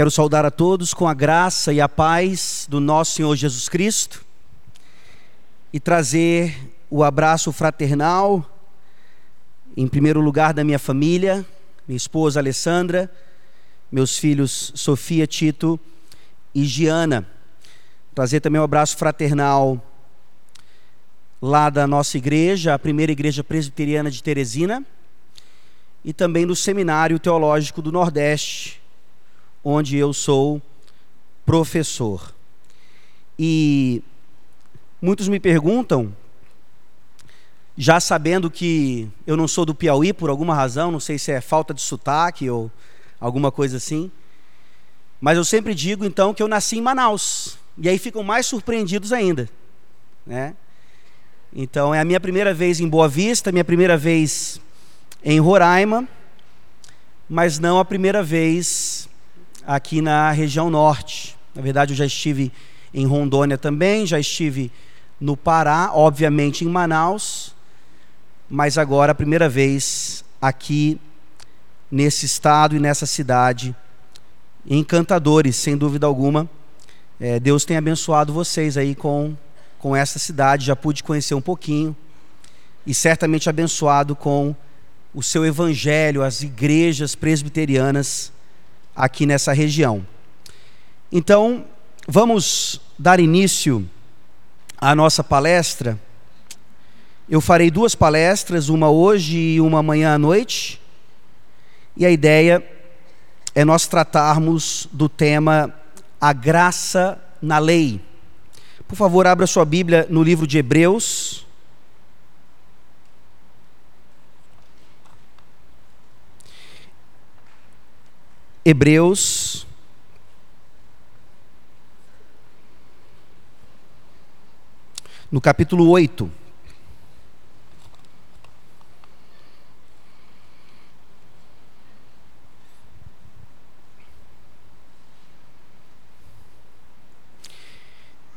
Quero saudar a todos com a graça e a paz do nosso Senhor Jesus Cristo e trazer o abraço fraternal, em primeiro lugar, da minha família, minha esposa Alessandra, meus filhos Sofia, Tito e Giana. Trazer também um abraço fraternal lá da nossa igreja, a primeira igreja presbiteriana de Teresina, e também do Seminário Teológico do Nordeste, onde eu sou professor. E muitos me perguntam, já sabendo que eu não sou do Piauí por alguma razão, não sei se é falta de sotaque ou alguma coisa assim, mas eu sempre digo então que eu nasci em Manaus, e aí ficam mais surpreendidos ainda, né? Então é a minha primeira vez em Boa Vista, minha primeira vez em Roraima, mas não a primeira vez aqui na região norte. Na verdade, eu já estive em Rondônia também, já estive no Pará, obviamente em Manaus, mas agora a primeira vez aqui nesse estado e nessa cidade. Encantadores, sem dúvida alguma. É, Deus tem abençoado vocês aí com, com essa cidade, já pude conhecer um pouquinho, e certamente abençoado com o seu evangelho, as igrejas presbiterianas aqui nessa região. Então, vamos dar início à nossa palestra. Eu farei duas palestras, uma hoje e uma amanhã à noite. E a ideia é nós tratarmos do tema a graça na lei. Por favor, abra sua Bíblia no livro de Hebreus. Hebreus, no capítulo 8.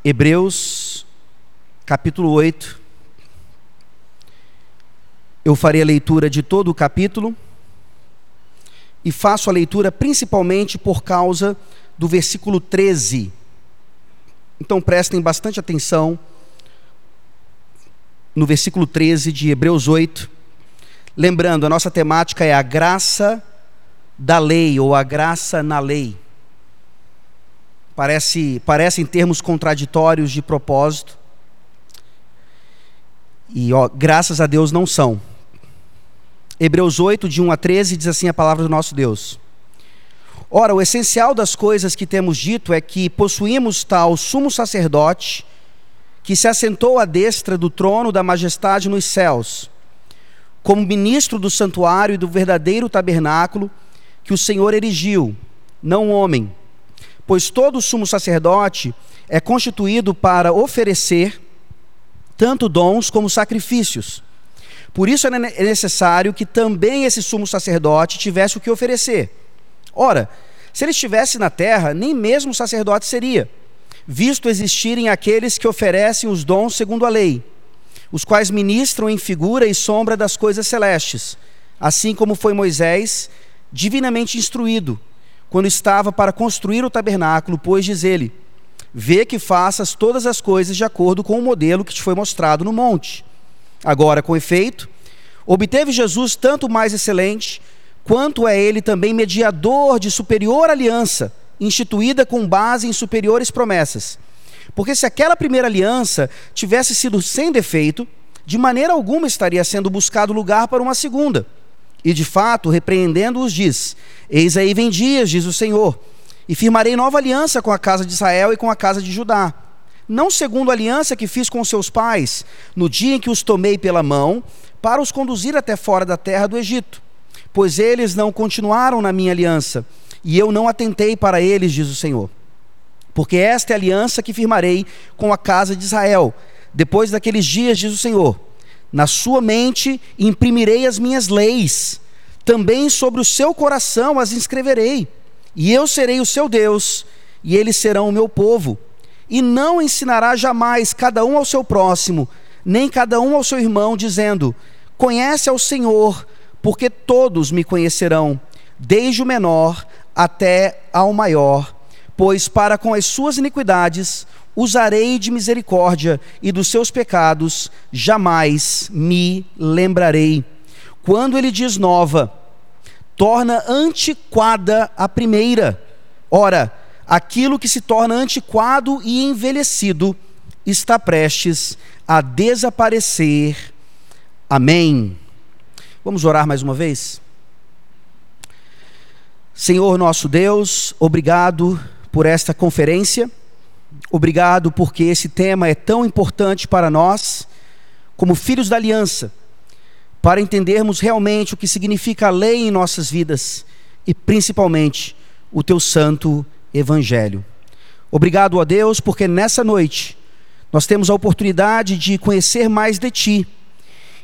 Hebreus, capítulo 8. Eu farei a leitura de todo o capítulo e faço a leitura principalmente por causa do versículo 13. Então prestem bastante atenção no versículo 13 de Hebreus 8. Lembrando, a nossa temática é a graça da lei ou a graça na lei. Parece, parecem termos contraditórios de propósito. E ó, graças a Deus não são. Hebreus 8, de 1 a 13, diz assim a palavra do nosso Deus. Ora, o essencial das coisas que temos dito é que possuímos tal sumo sacerdote que se assentou à destra do trono da majestade nos céus, como ministro do santuário e do verdadeiro tabernáculo que o Senhor erigiu, não homem. Pois todo sumo sacerdote é constituído para oferecer tanto dons como sacrifícios. Por isso é necessário que também esse sumo sacerdote tivesse o que oferecer. Ora, se ele estivesse na terra, nem mesmo sacerdote seria, visto existirem aqueles que oferecem os dons segundo a lei, os quais ministram em figura e sombra das coisas celestes, assim como foi Moisés divinamente instruído, quando estava para construir o tabernáculo, pois diz ele: Vê que faças todas as coisas de acordo com o modelo que te foi mostrado no monte. Agora, com efeito, obteve Jesus tanto mais excelente, quanto é ele também mediador de superior aliança, instituída com base em superiores promessas. Porque se aquela primeira aliança tivesse sido sem defeito, de maneira alguma estaria sendo buscado lugar para uma segunda. E de fato, repreendendo-os, diz: Eis aí vem dias, diz o Senhor, e firmarei nova aliança com a casa de Israel e com a casa de Judá não segundo a aliança que fiz com seus pais, no dia em que os tomei pela mão, para os conduzir até fora da terra do Egito. Pois eles não continuaram na minha aliança, e eu não atentei para eles, diz o Senhor. Porque esta é a aliança que firmarei com a casa de Israel, depois daqueles dias, diz o Senhor. Na sua mente imprimirei as minhas leis, também sobre o seu coração as inscreverei, e eu serei o seu Deus, e eles serão o meu povo e não ensinará jamais cada um ao seu próximo, nem cada um ao seu irmão, dizendo: Conhece ao Senhor, porque todos me conhecerão, desde o menor até ao maior, pois para com as suas iniquidades usarei de misericórdia e dos seus pecados jamais me lembrarei. Quando ele diz nova, torna antiquada a primeira. Ora, aquilo que se torna antiquado e envelhecido está prestes a desaparecer. Amém. Vamos orar mais uma vez? Senhor nosso Deus, obrigado por esta conferência, obrigado porque esse tema é tão importante para nós, como filhos da aliança, para entendermos realmente o que significa a lei em nossas vidas e principalmente o teu santo evangelho. Obrigado a Deus porque nessa noite nós temos a oportunidade de conhecer mais de ti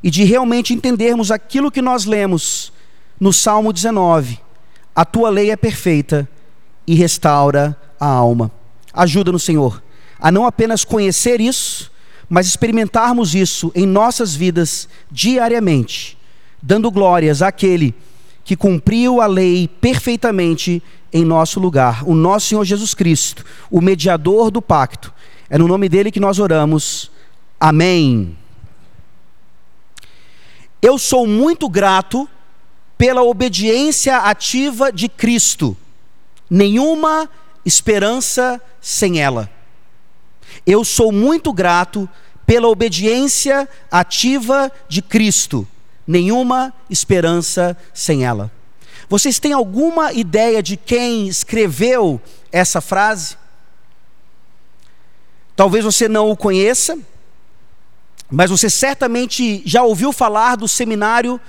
e de realmente entendermos aquilo que nós lemos no Salmo 19 a tua lei é perfeita e restaura a alma. Ajuda-nos, Senhor, a não apenas conhecer isso, mas experimentarmos isso em nossas vidas diariamente, dando glórias àquele que cumpriu a lei perfeitamente em nosso lugar, o nosso Senhor Jesus Cristo, o mediador do pacto. É no nome dele que nós oramos. Amém. Eu sou muito grato pela obediência ativa de Cristo. Nenhuma esperança sem ela. Eu sou muito grato pela obediência ativa de Cristo. Nenhuma esperança sem ela. Vocês têm alguma ideia de quem escreveu essa frase? Talvez você não o conheça, mas você certamente já ouviu falar do seminário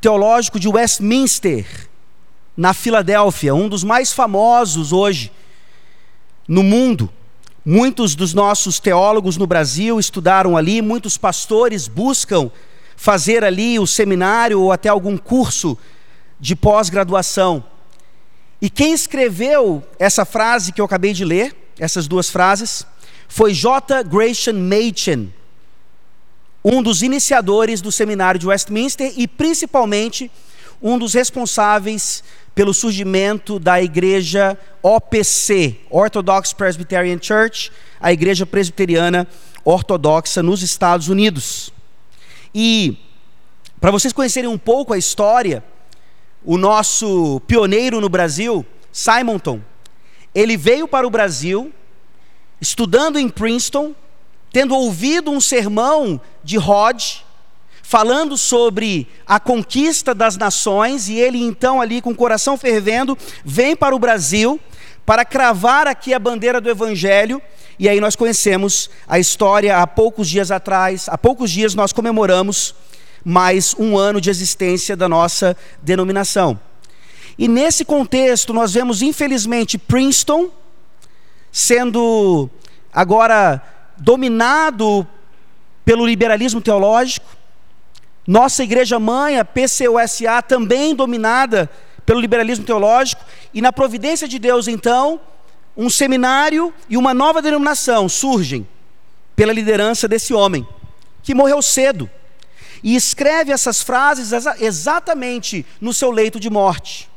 teológico de Westminster, na Filadélfia, um dos mais famosos hoje no mundo. Muitos dos nossos teólogos no Brasil estudaram ali, muitos pastores buscam fazer ali o seminário ou até algum curso de pós-graduação. E quem escreveu essa frase que eu acabei de ler, essas duas frases, foi J. Gratian Machen, um dos iniciadores do seminário de Westminster e principalmente um dos responsáveis pelo surgimento da igreja OPC, Orthodox Presbyterian Church, a igreja presbiteriana ortodoxa nos Estados Unidos. E para vocês conhecerem um pouco a história, o nosso pioneiro no Brasil, Simonton, ele veio para o Brasil estudando em Princeton tendo ouvido um sermão de Rod, falando sobre a conquista das nações, e ele então, ali com o coração fervendo, vem para o Brasil para cravar aqui a bandeira do Evangelho. E aí nós conhecemos a história há poucos dias atrás, há poucos dias nós comemoramos mais um ano de existência da nossa denominação. E nesse contexto nós vemos, infelizmente, Princeton sendo agora dominado pelo liberalismo teológico. Nossa igreja mãe, a PCUSA, também dominada pelo liberalismo teológico. E na providência de Deus, então, um seminário e uma nova denominação surgem pela liderança desse homem, que morreu cedo. E escreve essas frases exatamente no seu leito de morte.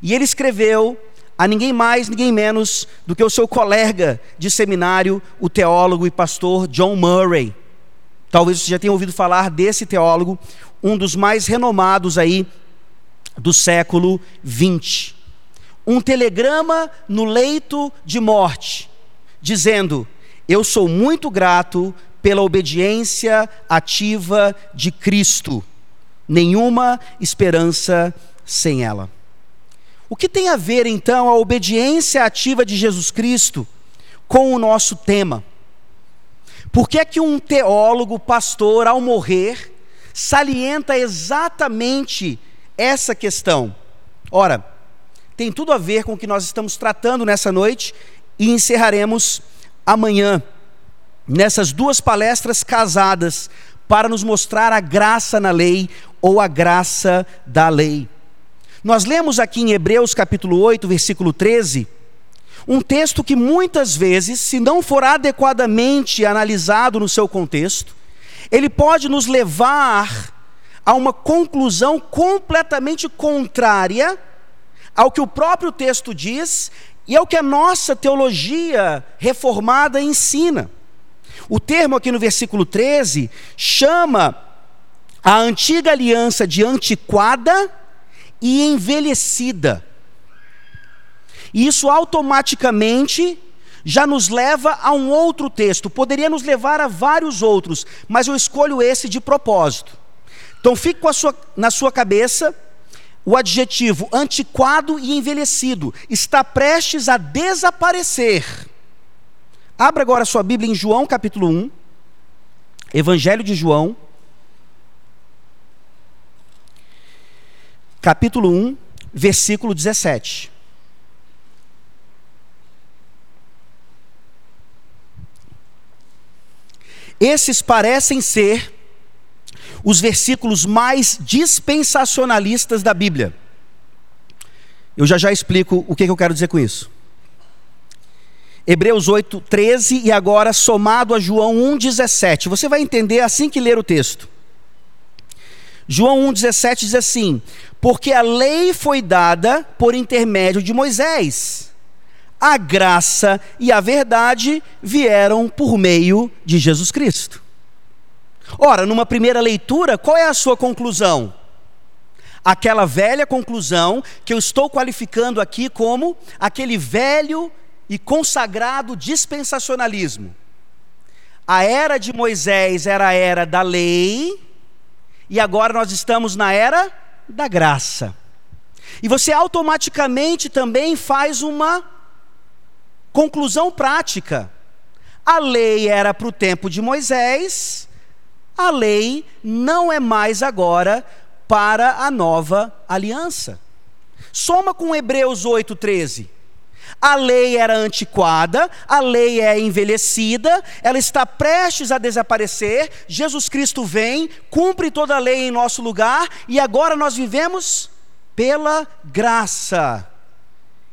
E ele escreveu a ninguém mais, ninguém menos do que o seu colega de seminário, o teólogo e pastor John Murray. Talvez você já tenha ouvido falar desse teólogo, um dos mais renomados aí do século 20. Um telegrama no leito de morte, dizendo: Eu sou muito grato pela obediência ativa de Cristo, nenhuma esperança sem ela. O que tem a ver então a obediência ativa de Jesus Cristo com o nosso tema? Por que é que um teólogo, pastor, ao morrer, salienta exatamente essa questão? Ora, tem tudo a ver com o que nós estamos tratando nessa noite e encerraremos amanhã, nessas duas palestras casadas, para nos mostrar a graça na lei ou a graça da lei. Nós lemos aqui em Hebreus capítulo 8, versículo 13, um texto que muitas vezes, se não for adequadamente analisado no seu contexto, ele pode nos levar a uma conclusão completamente contrária ao que o próprio texto diz e ao que a nossa teologia reformada ensina. O termo aqui no versículo 13 chama a antiga aliança de antiquada e envelhecida. E isso automaticamente já nos leva a um outro texto. Poderia nos levar a vários outros, mas eu escolho esse de propósito. Então fique sua, na sua cabeça o adjetivo antiquado e envelhecido. Está prestes a desaparecer. Abra agora a sua Bíblia em João capítulo 1. Evangelho de João. Capítulo 1, versículo 17. Esses parecem ser os versículos mais dispensacionalistas da Bíblia. Eu já já explico o que, eu quero dizer com isso. Hebreus 8, 13 e agora somado a João 1, 17. Você vai entender assim que ler o texto. João 1, 17 diz assim: Porque a lei foi dada por intermédio de Moisés a graça e a verdade vieram por meio de Jesus Cristo. Ora, numa primeira leitura, qual é a sua conclusão? Aquela velha conclusão que eu estou qualificando aqui como aquele velho e consagrado dispensacionalismo. A era de Moisés era a era da lei, e agora nós estamos na era da graça. E você automaticamente também faz uma Conclusão prática: a lei era para o tempo de Moisés, a lei não é mais agora para a nova aliança. Soma com Hebreus 8,13. A lei era antiquada, a lei é envelhecida, ela está prestes a desaparecer. Jesus Cristo vem, cumpre toda a lei em nosso lugar e agora nós vivemos pela graça.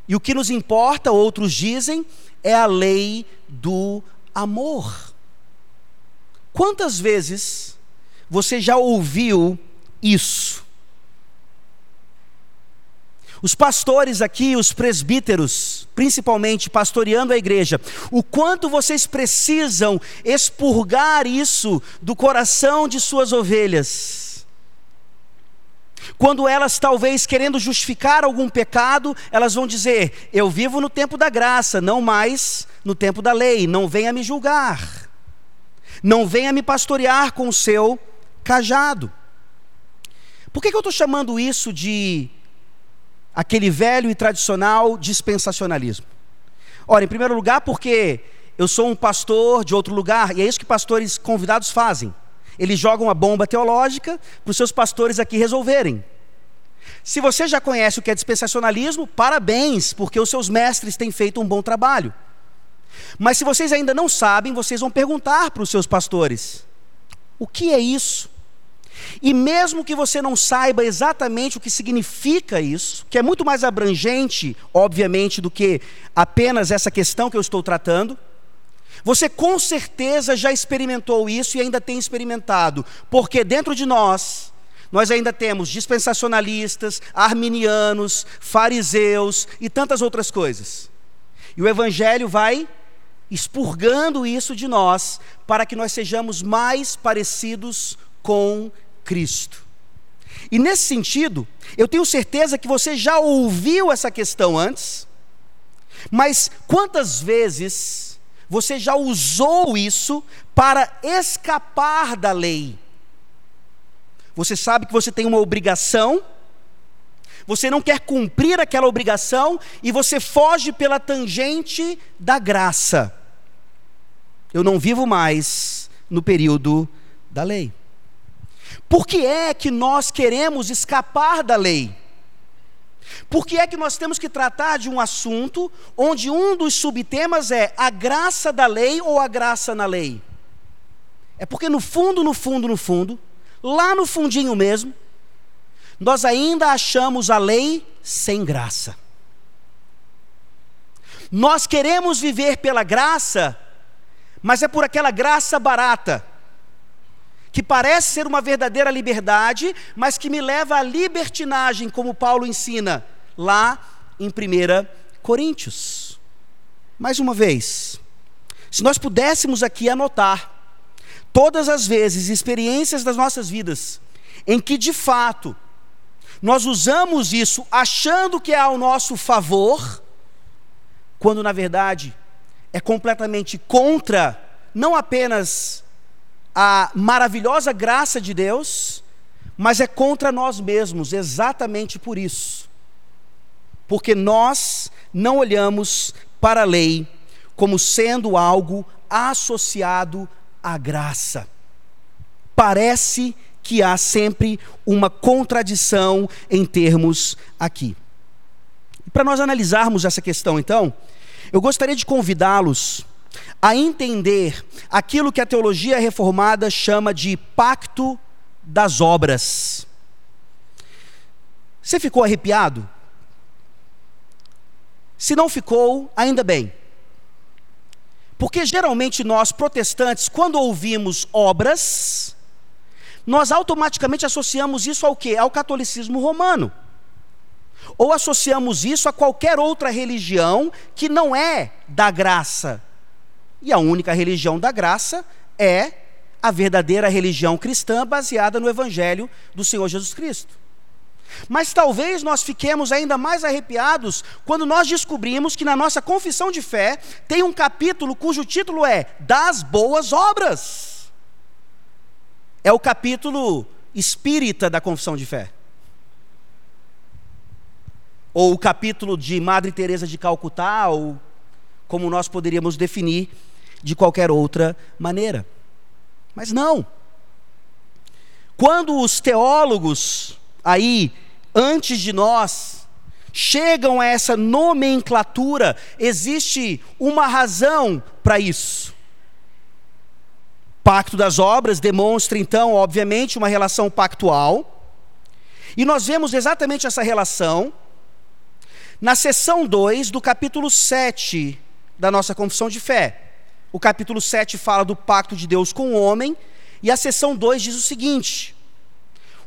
E o que nos importa, outros dizem, é a lei do amor. Quantas vezes você já ouviu isso? Os pastores aqui, os presbíteros, principalmente pastoreando a igreja, o quanto vocês precisam expurgar isso do coração de suas ovelhas quando elas, talvez querendo justificar algum pecado, elas vão dizer: Eu vivo no tempo da graça, não mais no tempo da lei, não venha me julgar, não venha me pastorear com o seu cajado. Por que, que eu estou chamando isso de aquele velho e tradicional dispensacionalismo? Ora, em primeiro lugar, porque eu sou um pastor de outro lugar, e é isso que pastores convidados fazem. Eles jogam a bomba teológica para os seus pastores aqui resolverem. Se você já conhece o que é dispensacionalismo, parabéns, porque os seus mestres têm feito um bom trabalho. Mas se vocês ainda não sabem, vocês vão perguntar para os seus pastores: o que é isso? E mesmo que você não saiba exatamente o que significa isso, que é muito mais abrangente, obviamente, do que apenas essa questão que eu estou tratando, você com certeza já experimentou isso e ainda tem experimentado, porque dentro de nós, nós ainda temos dispensacionalistas, arminianos, fariseus e tantas outras coisas. E o Evangelho vai expurgando isso de nós, para que nós sejamos mais parecidos com Cristo. E nesse sentido, eu tenho certeza que você já ouviu essa questão antes, mas quantas vezes você já usou isso para escapar da lei. Você sabe que você tem uma obrigação, você não quer cumprir aquela obrigação e você foge pela tangente da graça. Eu não vivo mais no período da lei. Por que é que nós queremos escapar da lei? Por que é que nós temos que tratar de um assunto onde um dos subtemas é a graça da lei ou a graça na lei? É porque no fundo, no fundo, no fundo, lá no fundinho mesmo, nós ainda achamos a lei sem graça. Nós queremos viver pela graça, mas é por aquela graça barata que parece ser uma verdadeira liberdade, mas que me leva à libertinagem, como Paulo ensina lá em 1 Coríntios. Mais uma vez, se nós pudéssemos aqui anotar todas as vezes, experiências das nossas vidas, em que de fato nós usamos isso achando que é ao nosso favor, quando na verdade é completamente contra não apenas a maravilhosa graça de Deus, mas é contra nós mesmos, exatamente por isso. Porque nós não olhamos para a lei como sendo algo associado à graça. Parece que há sempre uma contradição em termos aqui. Para nós analisarmos essa questão, então, eu gostaria de convidá-los a entender aquilo que a teologia reformada chama de pacto das obras. Você ficou arrepiado? Se não ficou, ainda bem. Porque geralmente nós protestantes, quando ouvimos obras, nós automaticamente associamos isso ao quê? Ao catolicismo romano. Ou associamos isso a qualquer outra religião que não é da graça. E a única religião da graça é a verdadeira religião cristã baseada no evangelho do Senhor Jesus Cristo. Mas talvez nós fiquemos ainda mais arrepiados quando nós descobrimos que na nossa confissão de fé tem um capítulo cujo título é Das Boas Obras. É o capítulo espírita da confissão de fé. Ou o capítulo de Madre Teresa de Calcutá, ou como nós poderíamos definir de qualquer outra maneira. Mas não. Quando os teólogos aí antes de nós chegam a essa nomenclatura, existe uma razão para isso. Pacto das obras demonstra então, obviamente, uma relação pactual. E nós vemos exatamente essa relação na seção 2 do capítulo 7 da nossa confissão de fé. O capítulo 7 fala do pacto de Deus com o homem, e a seção 2 diz o seguinte: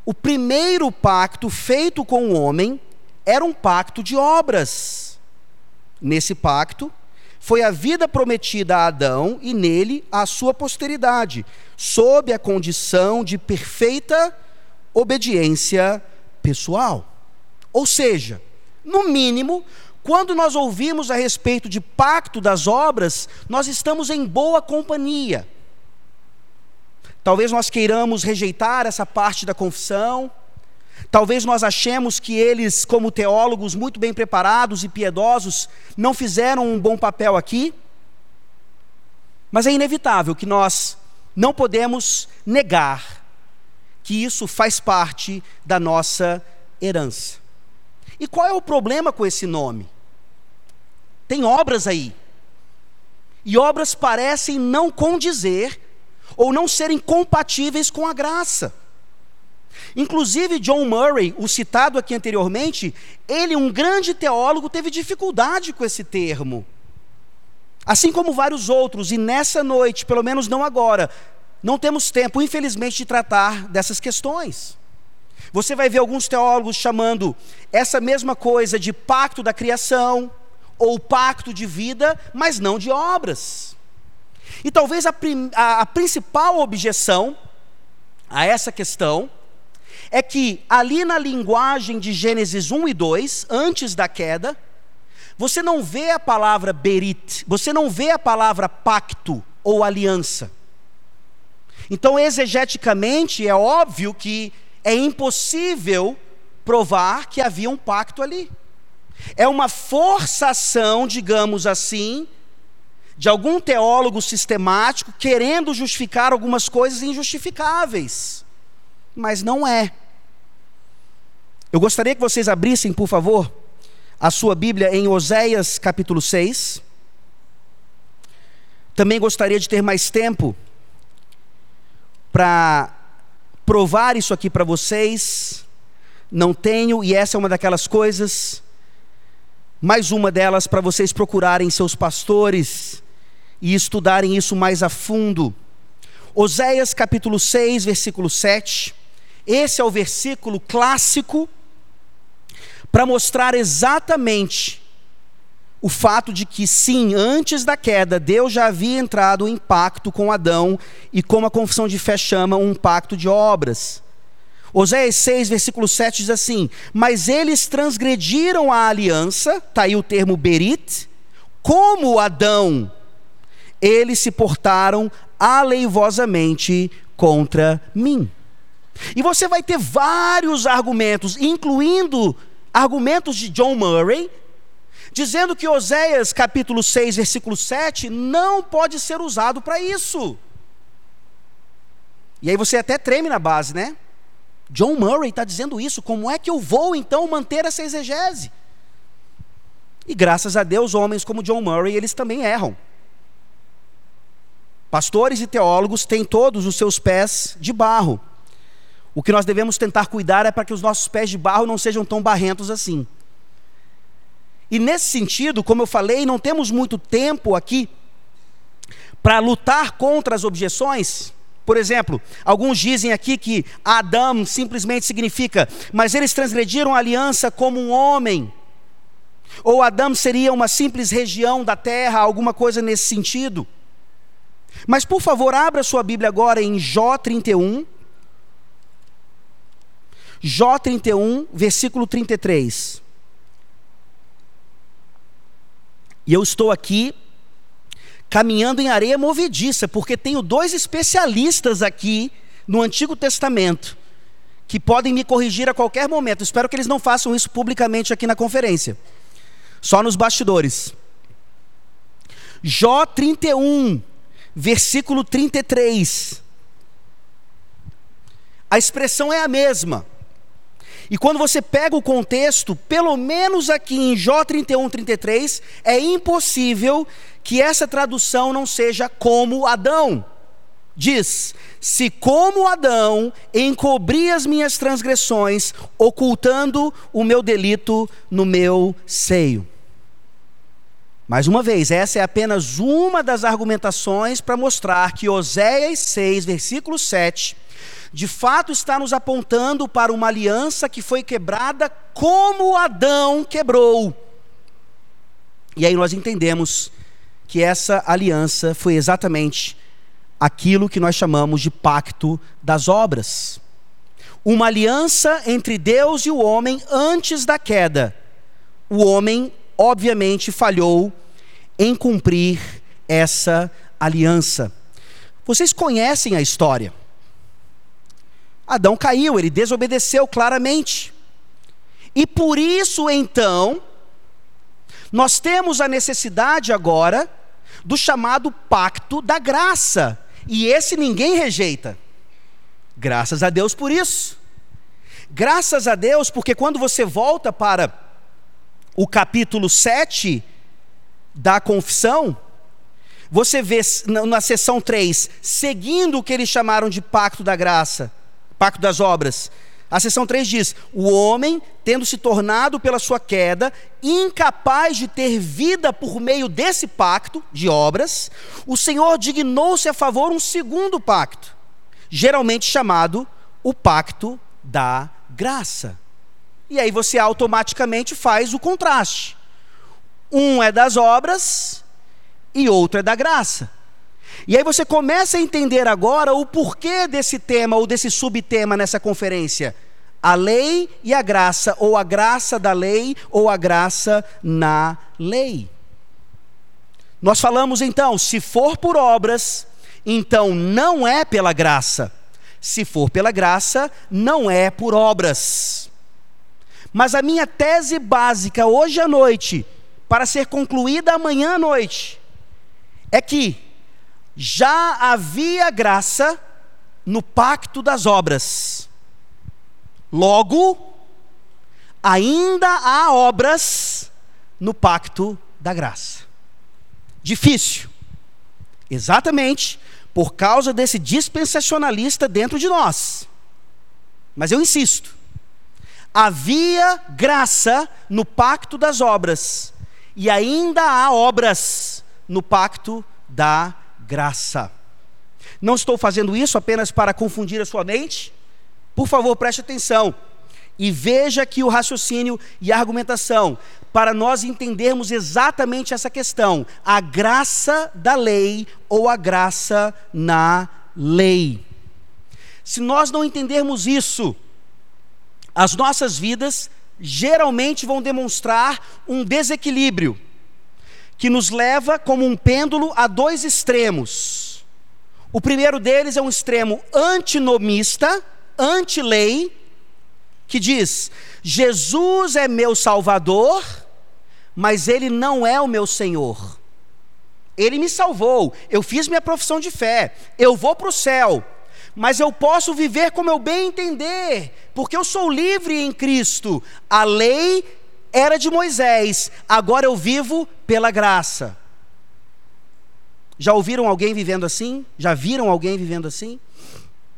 o primeiro pacto feito com o homem era um pacto de obras. Nesse pacto, foi a vida prometida a Adão e nele a sua posteridade, sob a condição de perfeita obediência pessoal. Ou seja, no mínimo, quando nós ouvimos a respeito de pacto das obras, nós estamos em boa companhia. Talvez nós queiramos rejeitar essa parte da confissão. Talvez nós achemos que eles, como teólogos muito bem preparados e piedosos, não fizeram um bom papel aqui. Mas é inevitável que nós não podemos negar que isso faz parte da nossa herança. E qual é o problema com esse nome? Tem obras aí. E obras parecem não condizer ou não serem compatíveis com a graça. Inclusive, John Murray, o citado aqui anteriormente, ele, um grande teólogo, teve dificuldade com esse termo. Assim como vários outros, e nessa noite, pelo menos não agora, não temos tempo, infelizmente, de tratar dessas questões. Você vai ver alguns teólogos chamando essa mesma coisa de pacto da criação, ou pacto de vida, mas não de obras. E talvez a, a, a principal objeção a essa questão é que ali na linguagem de Gênesis 1 e 2, antes da queda, você não vê a palavra berit, você não vê a palavra pacto ou aliança. Então, exegeticamente, é óbvio que é impossível provar que havia um pacto ali. É uma forçação, digamos assim, de algum teólogo sistemático querendo justificar algumas coisas injustificáveis. Mas não é. Eu gostaria que vocês abrissem, por favor, a sua Bíblia em Oséias capítulo 6. Também gostaria de ter mais tempo para provar isso aqui para vocês. Não tenho, e essa é uma daquelas coisas mais uma delas para vocês procurarem seus pastores e estudarem isso mais a fundo. Oséias capítulo 6, versículo 7. Esse é o versículo clássico para mostrar exatamente o fato de que, sim, antes da queda, Deus já havia entrado em pacto com Adão e, como a confissão de fé chama, um pacto de obras. Oséias 6, versículo 7 diz assim: Mas eles transgrediram a aliança, está aí o termo berit, como Adão, eles se portaram aleivosamente contra mim. E você vai ter vários argumentos, incluindo argumentos de John Murray, dizendo que Oséias capítulo 6, versículo 7 não pode ser usado para isso. E aí você até treme na base, né? John Murray está dizendo isso, como é que eu vou então manter essa exegese? E graças a Deus, homens como John Murray, eles também erram. Pastores e teólogos têm todos os seus pés de barro. O que nós devemos tentar cuidar é para que os nossos pés de barro não sejam tão barrentos assim. E nesse sentido, como eu falei, não temos muito tempo aqui para lutar contra as objeções. Por exemplo, alguns dizem aqui que Adão simplesmente significa, mas eles transgrediram a aliança como um homem. Ou Adão seria uma simples região da terra, alguma coisa nesse sentido. Mas por favor, abra sua Bíblia agora em Jó 31. Jó 31, versículo 33. E eu estou aqui caminhando em areia movediça, porque tenho dois especialistas aqui no Antigo Testamento que podem me corrigir a qualquer momento. Espero que eles não façam isso publicamente aqui na conferência. Só nos bastidores. Jó 31, versículo 33. A expressão é a mesma. E quando você pega o contexto, pelo menos aqui em Jó 31, 33, é impossível que essa tradução não seja como Adão. Diz: Se como Adão encobri as minhas transgressões, ocultando o meu delito no meu seio. Mais uma vez, essa é apenas uma das argumentações para mostrar que Oséias 6, versículo 7, de fato está nos apontando para uma aliança que foi quebrada como Adão quebrou. E aí nós entendemos que essa aliança foi exatamente aquilo que nós chamamos de pacto das obras. Uma aliança entre Deus e o homem antes da queda. O homem, obviamente, falhou em cumprir essa aliança. Vocês conhecem a história. Adão caiu, ele desobedeceu claramente. E por isso, então, nós temos a necessidade agora do chamado pacto da graça. E esse ninguém rejeita. Graças a Deus por isso. Graças a Deus, porque quando você volta para o capítulo 7 da confissão, você vê na seção 3, seguindo o que eles chamaram de pacto da graça pacto das obras. A seção 3 diz: O homem, tendo se tornado pela sua queda incapaz de ter vida por meio desse pacto de obras, o Senhor dignou-se a favor um segundo pacto, geralmente chamado o pacto da graça. E aí você automaticamente faz o contraste. Um é das obras e outro é da graça. E aí você começa a entender agora o porquê desse tema ou desse subtema nessa conferência. A lei e a graça, ou a graça da lei, ou a graça na lei. Nós falamos então, se for por obras, então não é pela graça. Se for pela graça, não é por obras. Mas a minha tese básica hoje à noite, para ser concluída amanhã à noite, é que já havia graça no pacto das obras. Logo, ainda há obras no pacto da graça. Difícil. Exatamente por causa desse dispensacionalista dentro de nós. Mas eu insisto. Havia graça no pacto das obras, e ainda há obras no pacto da graça. Não estou fazendo isso apenas para confundir a sua mente. Por favor, preste atenção. E veja aqui o raciocínio e a argumentação, para nós entendermos exatamente essa questão: a graça da lei ou a graça na lei. Se nós não entendermos isso, as nossas vidas geralmente vão demonstrar um desequilíbrio que nos leva como um pêndulo a dois extremos. O primeiro deles é um extremo antinomista, anti-lei, que diz: Jesus é meu Salvador, mas Ele não é o meu Senhor. Ele me salvou, eu fiz minha profissão de fé, eu vou para o céu, mas eu posso viver como eu bem entender, porque eu sou livre em Cristo. A lei era de Moisés, agora eu vivo pela graça. Já ouviram alguém vivendo assim? Já viram alguém vivendo assim?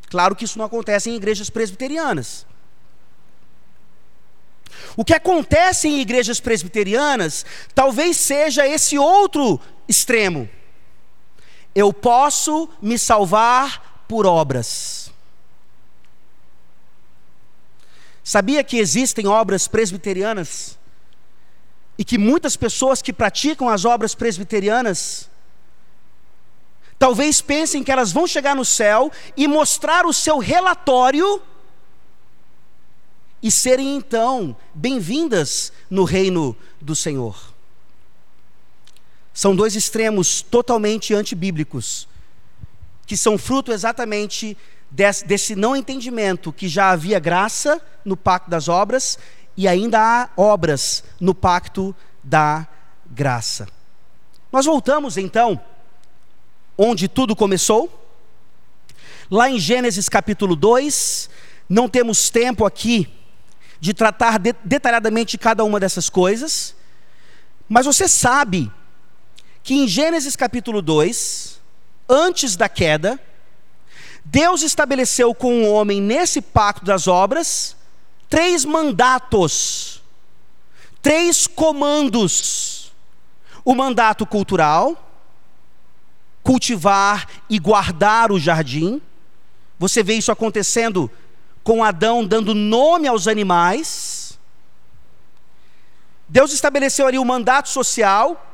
Claro que isso não acontece em igrejas presbiterianas. O que acontece em igrejas presbiterianas talvez seja esse outro extremo. Eu posso me salvar por obras. Sabia que existem obras presbiterianas? E que muitas pessoas que praticam as obras presbiterianas talvez pensem que elas vão chegar no céu e mostrar o seu relatório e serem então bem-vindas no reino do Senhor. São dois extremos totalmente antibíblicos, que são fruto exatamente desse, desse não entendimento que já havia graça no pacto das obras e ainda há obras no pacto da graça. Nós voltamos então onde tudo começou. Lá em Gênesis capítulo 2, não temos tempo aqui de tratar de, detalhadamente cada uma dessas coisas, mas você sabe que em Gênesis capítulo 2, antes da queda, Deus estabeleceu com o homem nesse pacto das obras três mandatos, três comandos: o mandato cultural, cultivar e guardar o jardim. Você vê isso acontecendo com Adão dando nome aos animais. Deus estabeleceu ali o mandato social.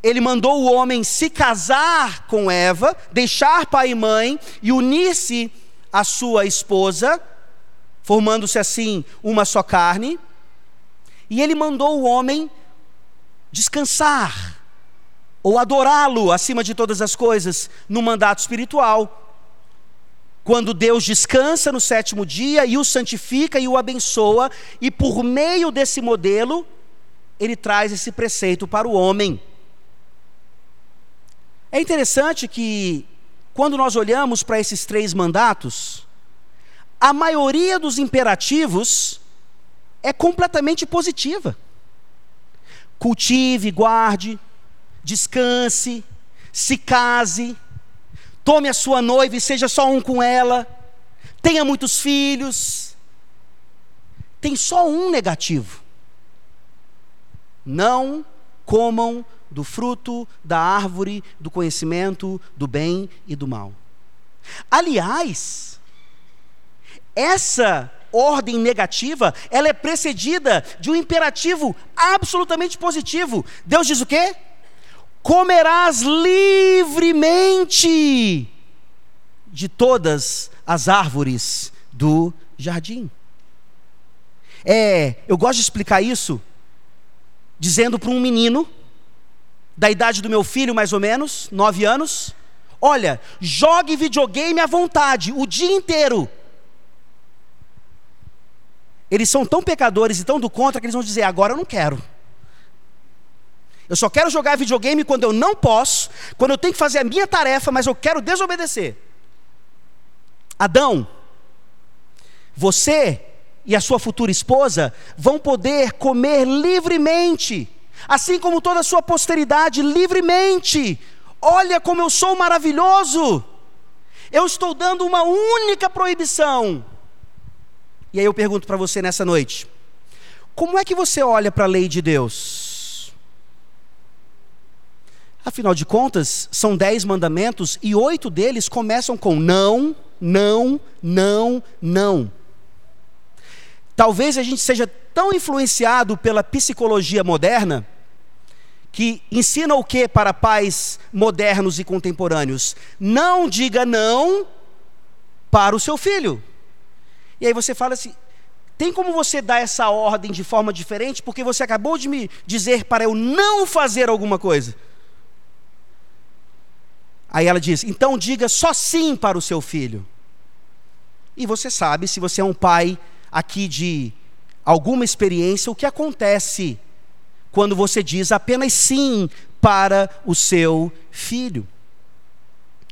Ele mandou o homem se casar com Eva, deixar pai e mãe e unir-se à sua esposa, formando-se assim uma só carne. E ele mandou o homem descansar, ou adorá-lo acima de todas as coisas, no mandato espiritual quando Deus descansa no sétimo dia e o santifica e o abençoa, e por meio desse modelo, ele traz esse preceito para o homem. É interessante que, quando nós olhamos para esses três mandatos, a maioria dos imperativos é completamente positiva. Cultive, guarde, descanse, se case, tome a sua noiva e seja só um com ela, tenha muitos filhos. Tem só um negativo. Não comam do fruto da árvore do conhecimento do bem e do mal. Aliás, essa ordem negativa, ela é precedida de um imperativo absolutamente positivo. Deus diz o quê? comerás livremente de todas as árvores do jardim. É, eu gosto de explicar isso dizendo para um menino da idade do meu filho, mais ou menos, nove anos, olha, jogue videogame à vontade, o dia inteiro. Eles são tão pecadores e tão do contra que eles vão dizer: agora eu não quero. Eu só quero jogar videogame quando eu não posso, quando eu tenho que fazer a minha tarefa, mas eu quero desobedecer. Adão, você e a sua futura esposa vão poder comer livremente, assim como toda a sua posteridade livremente. Olha como eu sou maravilhoso. Eu estou dando uma única proibição. E aí eu pergunto para você nessa noite: como é que você olha para a lei de Deus? Afinal de contas, são dez mandamentos e oito deles começam com não, não, não, não. Talvez a gente seja tão influenciado pela psicologia moderna que ensina o que para pais modernos e contemporâneos? Não diga não para o seu filho. E aí você fala assim: tem como você dar essa ordem de forma diferente? Porque você acabou de me dizer para eu não fazer alguma coisa. Aí ela diz: então diga só sim para o seu filho. E você sabe, se você é um pai aqui de alguma experiência, o que acontece quando você diz apenas sim para o seu filho.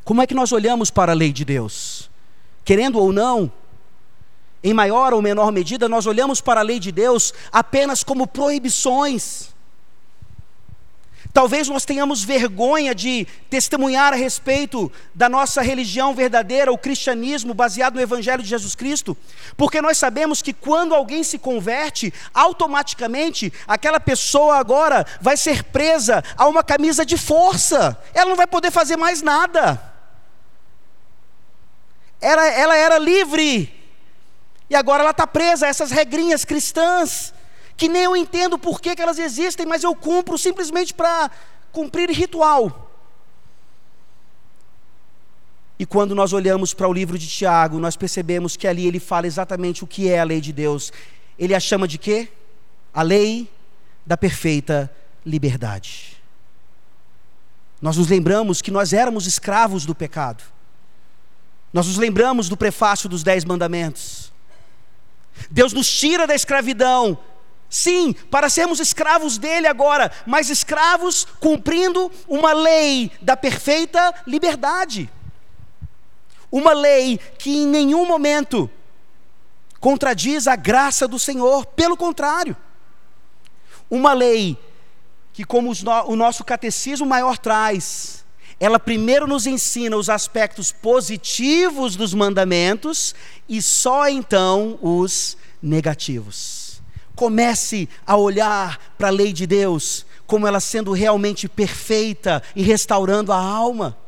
Como é que nós olhamos para a lei de Deus? Querendo ou não, em maior ou menor medida, nós olhamos para a lei de Deus apenas como proibições. Talvez nós tenhamos vergonha de testemunhar a respeito da nossa religião verdadeira, o cristianismo baseado no Evangelho de Jesus Cristo, porque nós sabemos que quando alguém se converte, automaticamente aquela pessoa agora vai ser presa a uma camisa de força, ela não vai poder fazer mais nada. Ela, ela era livre, e agora ela está presa a essas regrinhas cristãs que nem eu entendo por que, elas existem, mas eu cumpro simplesmente para cumprir ritual. E quando nós olhamos para o livro de Tiago, nós percebemos que ali ele fala exatamente o que é a lei de Deus. Ele a chama de quê? A lei da perfeita liberdade. Nós nos lembramos que nós éramos escravos do pecado. Nós nos lembramos do prefácio dos Dez Mandamentos. Deus nos tira da escravidão Sim, para sermos escravos dele agora, mas escravos cumprindo uma lei da perfeita liberdade. Uma lei que em nenhum momento contradiz a graça do Senhor, pelo contrário. Uma lei que, como o nosso catecismo maior traz, ela primeiro nos ensina os aspectos positivos dos mandamentos e só então os negativos. Comece a olhar para a lei de Deus como ela sendo realmente perfeita e restaurando a alma.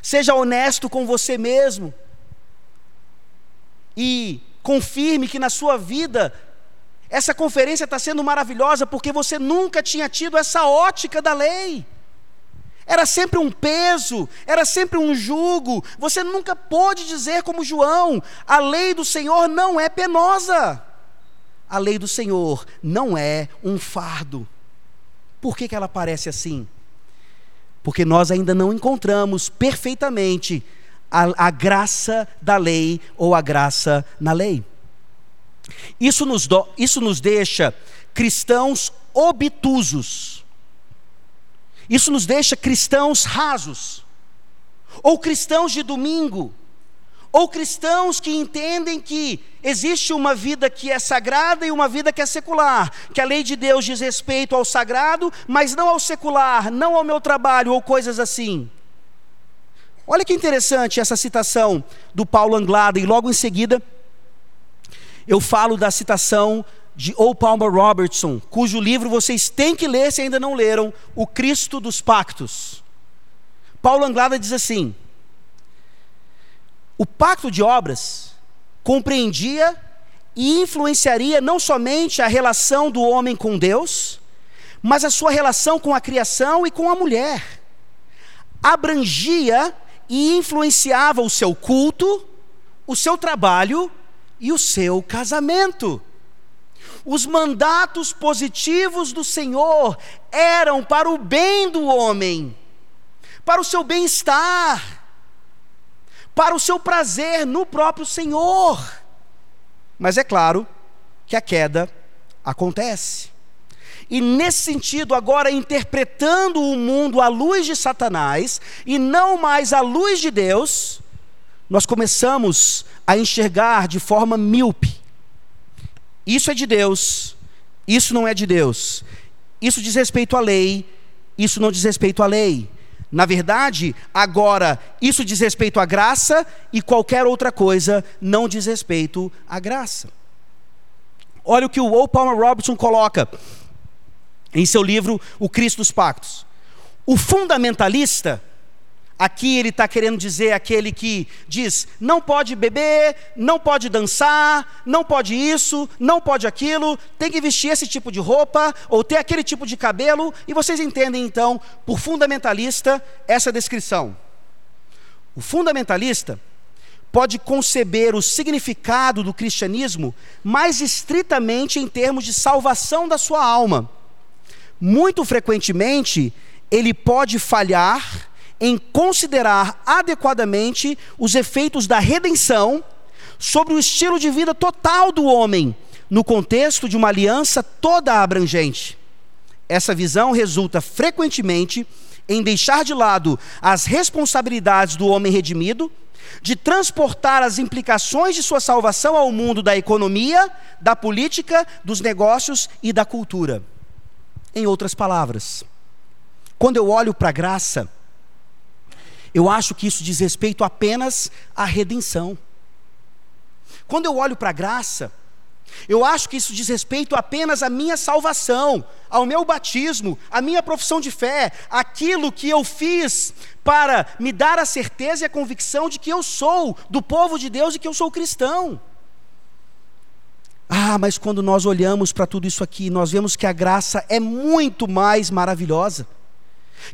Seja honesto com você mesmo e confirme que na sua vida essa conferência está sendo maravilhosa porque você nunca tinha tido essa ótica da lei. Era sempre um peso, era sempre um jugo. Você nunca pôde dizer, como João, a lei do Senhor não é penosa a lei do Senhor não é um fardo. Por que, que ela parece assim? Porque nós ainda não encontramos perfeitamente a, a graça da lei ou a graça na lei. Isso nos, do, isso nos deixa cristãos obtusos. Isso nos deixa cristãos rasos. Ou cristãos de domingo ou cristãos que entendem que existe uma vida que é sagrada e uma vida que é secular, que a lei de Deus diz respeito ao sagrado, mas não ao secular, não ao meu trabalho ou coisas assim. Olha que interessante essa citação do Paulo Anglada, e logo em seguida eu falo da citação de O. Palmer Robertson, cujo livro vocês têm que ler se ainda não leram, O Cristo dos Pactos. Paulo Anglada diz assim: o pacto de obras compreendia e influenciaria não somente a relação do homem com Deus, mas a sua relação com a criação e com a mulher. Abrangia e influenciava o seu culto, o seu trabalho e o seu casamento. Os mandatos positivos do Senhor eram para o bem do homem, para o seu bem-estar para o seu prazer no próprio Senhor. Mas é claro que a queda acontece. E nesse sentido, agora interpretando o mundo à luz de Satanás e não mais à luz de Deus, nós começamos a enxergar de forma míope. Isso é de Deus, isso não é de Deus. Isso diz respeito à lei, isso não diz respeito à lei. Na verdade, agora, isso diz respeito à graça e qualquer outra coisa não diz respeito à graça. Olha o que o Will Palmer Robertson coloca em seu livro O Cristo dos Pactos. O fundamentalista Aqui ele está querendo dizer aquele que diz: não pode beber, não pode dançar, não pode isso, não pode aquilo, tem que vestir esse tipo de roupa ou ter aquele tipo de cabelo, e vocês entendem então, por fundamentalista, essa descrição. O fundamentalista pode conceber o significado do cristianismo mais estritamente em termos de salvação da sua alma. Muito frequentemente, ele pode falhar em considerar adequadamente os efeitos da redenção sobre o estilo de vida total do homem, no contexto de uma aliança toda abrangente. Essa visão resulta frequentemente em deixar de lado as responsabilidades do homem redimido, de transportar as implicações de sua salvação ao mundo da economia, da política, dos negócios e da cultura. Em outras palavras, quando eu olho para a graça, eu acho que isso diz respeito apenas à redenção. Quando eu olho para a graça, eu acho que isso diz respeito apenas à minha salvação, ao meu batismo, à minha profissão de fé, aquilo que eu fiz para me dar a certeza e a convicção de que eu sou do povo de Deus e que eu sou cristão. Ah, mas quando nós olhamos para tudo isso aqui, nós vemos que a graça é muito mais maravilhosa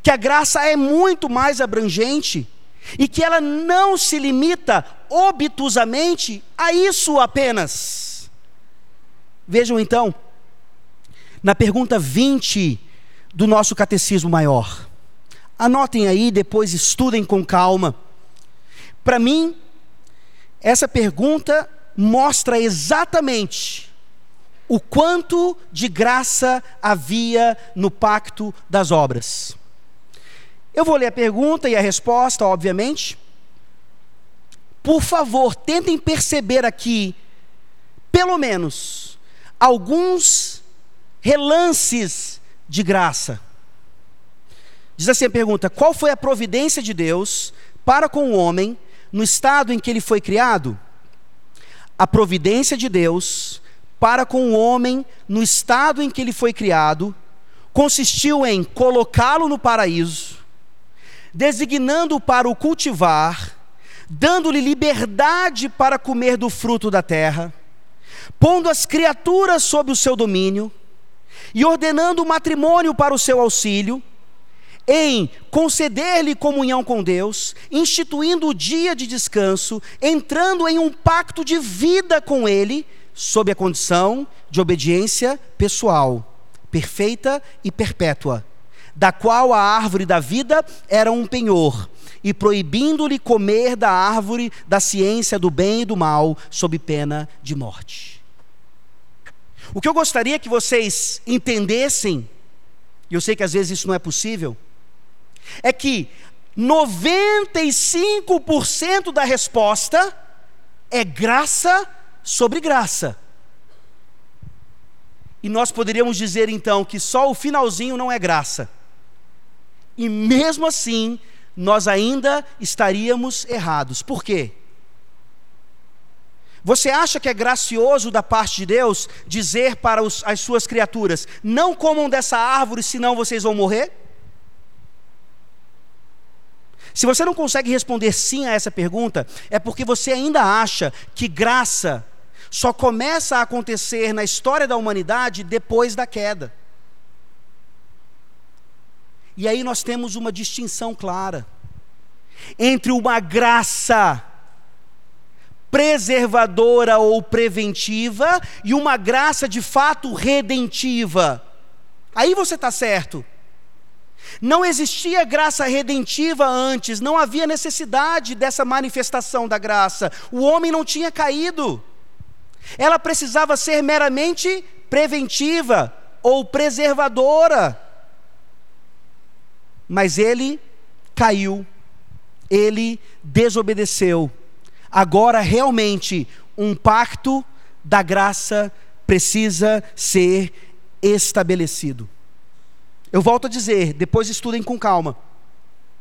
que a graça é muito mais abrangente e que ela não se limita obtusamente a isso apenas. Vejam então, na pergunta 20 do nosso catecismo maior. Anotem aí, depois estudem com calma. Para mim, essa pergunta mostra exatamente o quanto de graça havia no pacto das obras. Eu vou ler a pergunta e a resposta, obviamente. Por favor, tentem perceber aqui, pelo menos, alguns relances de graça. Diz assim a pergunta: qual foi a providência de Deus para com o homem no estado em que ele foi criado? A providência de Deus para com o homem no estado em que ele foi criado consistiu em colocá-lo no paraíso, designando-o para o cultivar, dando-lhe liberdade para comer do fruto da terra, pondo as criaturas sob o seu domínio e ordenando o matrimônio para o seu auxílio, em conceder-lhe comunhão com Deus, instituindo o dia de descanso, entrando em um pacto de vida com Ele, sob a condição de obediência pessoal, perfeita e perpétua da qual a árvore da vida era um penhor, e proibindo-lhe comer da árvore da ciência do bem e do mal, sob pena de morte. O que eu gostaria que vocês entendessem, e eu sei que às vezes isso não é possível, é que 95% da resposta é graça sobre graça. E nós poderíamos dizer então que só o finalzinho não é graça e mesmo assim nós ainda estaríamos errados. Por quê? Você acha que é gracioso da parte de Deus dizer para os, as suas criaturas: não comam dessa árvore, senão vocês vão morrer? Se você não consegue responder sim a essa pergunta, é porque você ainda acha que graça só começa a acontecer na história da humanidade depois da queda. E aí nós temos uma distinção clara entre uma graça preservadora ou preventiva e uma graça de fato redentiva. Aí você está certo. Não existia graça redentiva antes, não havia necessidade dessa manifestação da graça. O homem não tinha caído. Ela precisava ser meramente preventiva ou preservadora. Mas ele caiu, ele desobedeceu. Agora, realmente, um pacto da graça precisa ser estabelecido. Eu volto a dizer, depois estudem com calma.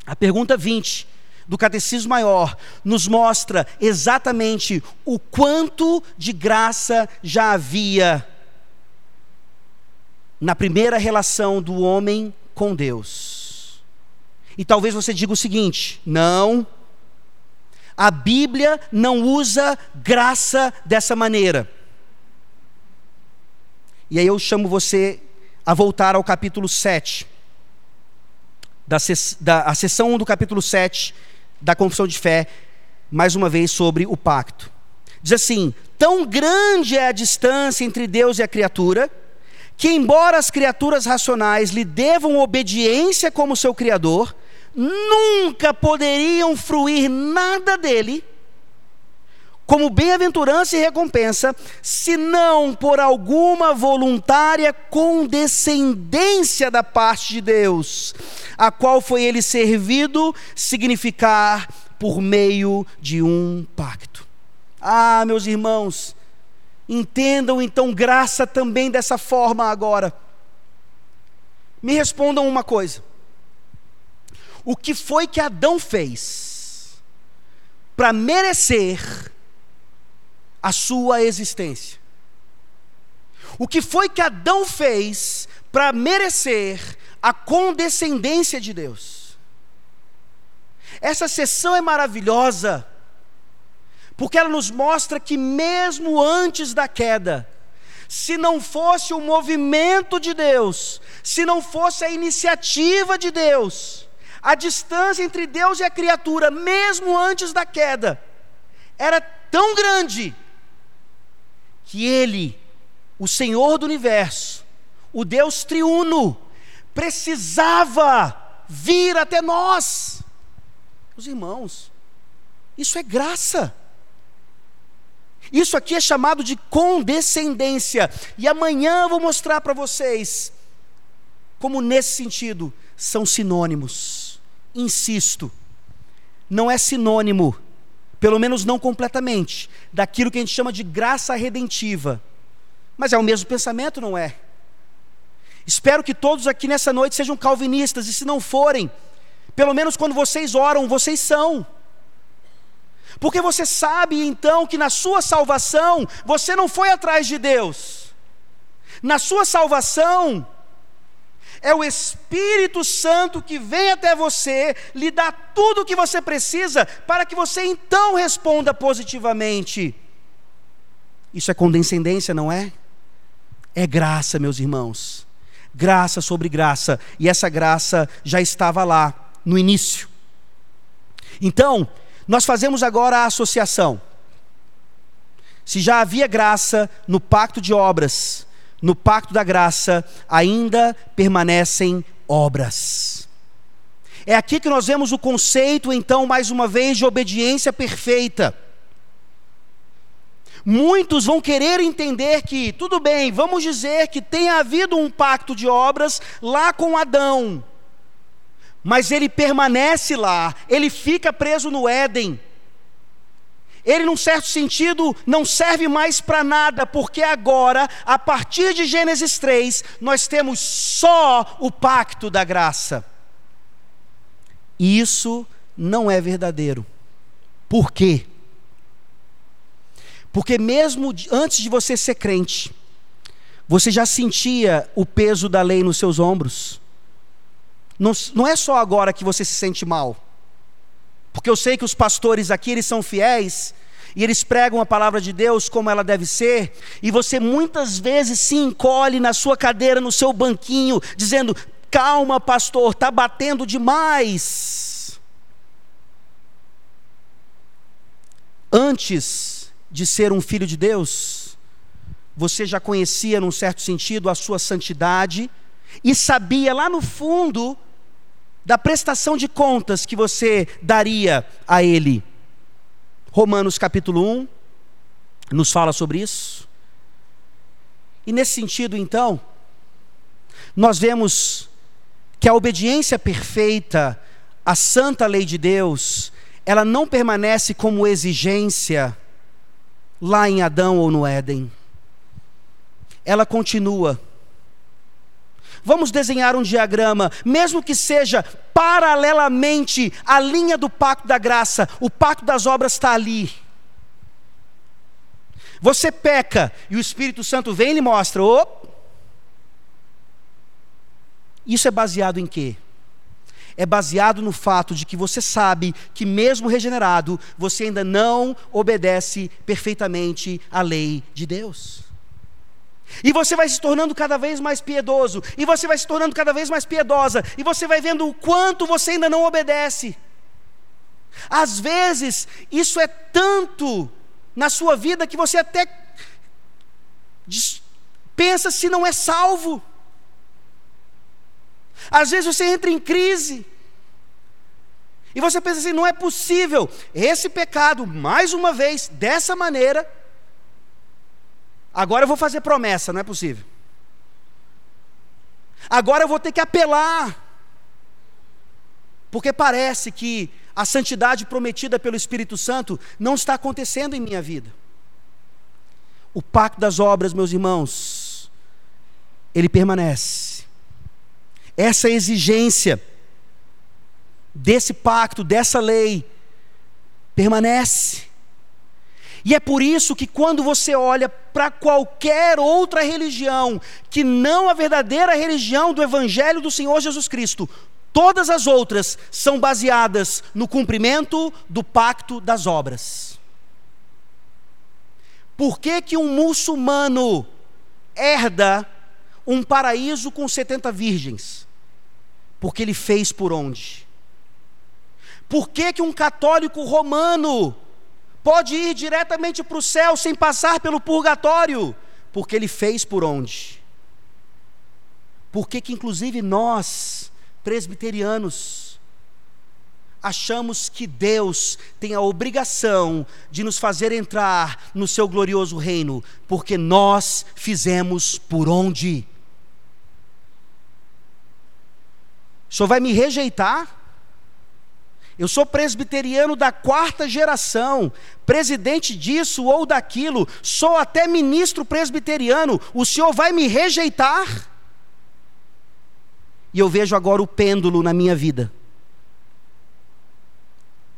A pergunta 20 do Catecismo Maior nos mostra exatamente o quanto de graça já havia na primeira relação do homem com Deus. E talvez você diga o seguinte: não, a Bíblia não usa graça dessa maneira. E aí eu chamo você a voltar ao capítulo 7, da, da a sessão 1 do capítulo 7 da Confissão de Fé, mais uma vez sobre o pacto. Diz assim: Tão grande é a distância entre Deus e a criatura, que, embora as criaturas racionais lhe devam obediência como seu Criador, nunca poderiam fruir nada dele como bem-aventurança e recompensa, senão por alguma voluntária condescendência da parte de Deus, a qual foi ele servido significar por meio de um pacto. Ah, meus irmãos, entendam então graça também dessa forma agora. Me respondam uma coisa: o que foi que Adão fez para merecer a sua existência. O que foi que Adão fez para merecer a condescendência de Deus? Essa sessão é maravilhosa, porque ela nos mostra que, mesmo antes da queda, se não fosse o movimento de Deus, se não fosse a iniciativa de Deus, a distância entre Deus e a criatura, mesmo antes da queda, era tão grande que Ele, o Senhor do universo, o Deus triuno, precisava vir até nós. Os irmãos, isso é graça. Isso aqui é chamado de condescendência. E amanhã eu vou mostrar para vocês como, nesse sentido, são sinônimos. Insisto, não é sinônimo pelo menos não completamente, daquilo que a gente chama de graça redentiva. Mas é o mesmo pensamento, não é? Espero que todos aqui nessa noite sejam calvinistas, e se não forem, pelo menos quando vocês oram, vocês são. Porque você sabe então que na sua salvação, você não foi atrás de Deus. Na sua salvação, é o Espírito Santo que vem até você, lhe dá tudo o que você precisa, para que você então responda positivamente. Isso é condescendência, não é? É graça, meus irmãos. Graça sobre graça. E essa graça já estava lá no início. Então, nós fazemos agora a associação. Se já havia graça no pacto de obras, no pacto da graça ainda permanecem obras. É aqui que nós vemos o conceito, então, mais uma vez, de obediência perfeita. Muitos vão querer entender que, tudo bem, vamos dizer que tenha havido um pacto de obras lá com Adão, mas ele permanece lá, ele fica preso no Éden ele, num certo sentido, não serve mais para nada, porque agora, a partir de Gênesis 3, nós temos só o pacto da graça. E isso não é verdadeiro. Por quê? Porque mesmo antes de você ser crente, você já sentia o peso da lei nos seus ombros. Não, não é só agora que você se sente mal. Porque eu sei que os pastores aqui, eles são fiéis, e eles pregam a palavra de Deus como ela deve ser, e você muitas vezes se encolhe na sua cadeira, no seu banquinho, dizendo: calma, pastor, está batendo demais. Antes de ser um filho de Deus, você já conhecia, num certo sentido, a sua santidade, e sabia lá no fundo da prestação de contas que você daria a Ele. Romanos capítulo 1 nos fala sobre isso. E nesse sentido, então, nós vemos que a obediência perfeita à santa lei de Deus, ela não permanece como exigência lá em Adão ou no Éden. Ela continua Vamos desenhar um diagrama, mesmo que seja paralelamente à linha do pacto da graça, o pacto das obras está ali. Você peca e o Espírito Santo vem e lhe mostra: isso é baseado em quê? é baseado no fato de que você sabe que, mesmo regenerado, você ainda não obedece perfeitamente à lei de Deus. E você vai se tornando cada vez mais piedoso, e você vai se tornando cada vez mais piedosa, e você vai vendo o quanto você ainda não obedece. Às vezes, isso é tanto na sua vida que você até pensa se não é salvo. Às vezes você entra em crise. E você pensa assim: não é possível. Esse pecado, mais uma vez, dessa maneira. Agora eu vou fazer promessa, não é possível. Agora eu vou ter que apelar. Porque parece que a santidade prometida pelo Espírito Santo não está acontecendo em minha vida. O pacto das obras, meus irmãos, ele permanece. Essa exigência desse pacto, dessa lei, permanece. E é por isso que quando você olha para qualquer outra religião, que não a verdadeira religião do Evangelho do Senhor Jesus Cristo, todas as outras são baseadas no cumprimento do pacto das obras. Por que, que um muçulmano herda um paraíso com 70 virgens? Porque ele fez por onde? Por que, que um católico romano pode ir diretamente para o céu sem passar pelo purgatório? Porque ele fez por onde? Por que, que inclusive nós, presbiterianos, achamos que Deus tem a obrigação de nos fazer entrar no seu glorioso reino, porque nós fizemos por onde? O senhor vai me rejeitar? Eu sou presbiteriano da quarta geração, presidente disso ou daquilo, sou até ministro presbiteriano. O senhor vai me rejeitar? E eu vejo agora o pêndulo na minha vida.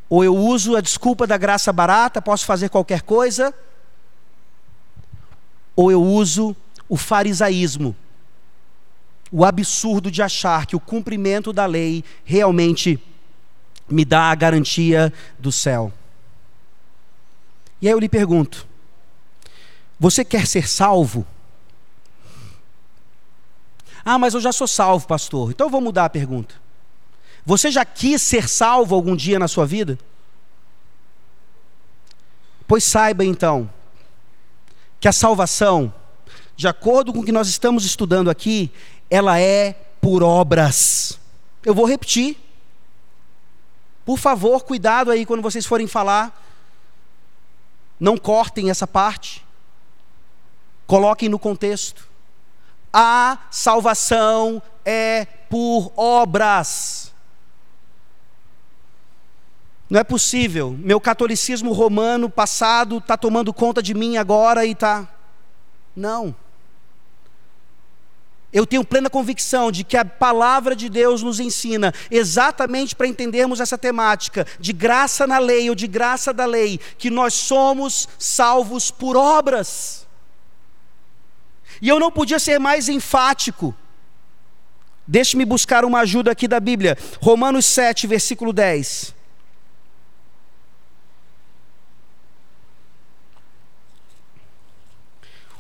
Ou eu uso a desculpa da graça barata, posso fazer qualquer coisa, ou eu uso o farisaísmo o absurdo de achar que o cumprimento da lei realmente me dá a garantia do céu. E aí eu lhe pergunto: você quer ser salvo? Ah, mas eu já sou salvo, pastor. Então eu vou mudar a pergunta. Você já quis ser salvo algum dia na sua vida? Pois saiba então que a salvação, de acordo com o que nós estamos estudando aqui, ela é por obras. Eu vou repetir. Por favor, cuidado aí quando vocês forem falar. Não cortem essa parte. Coloquem no contexto. A salvação é por obras. Não é possível. Meu catolicismo romano passado está tomando conta de mim agora e está. Não. Eu tenho plena convicção de que a palavra de Deus nos ensina exatamente para entendermos essa temática de graça na lei ou de graça da lei, que nós somos salvos por obras. E eu não podia ser mais enfático. Deixe-me buscar uma ajuda aqui da Bíblia. Romanos 7, versículo 10.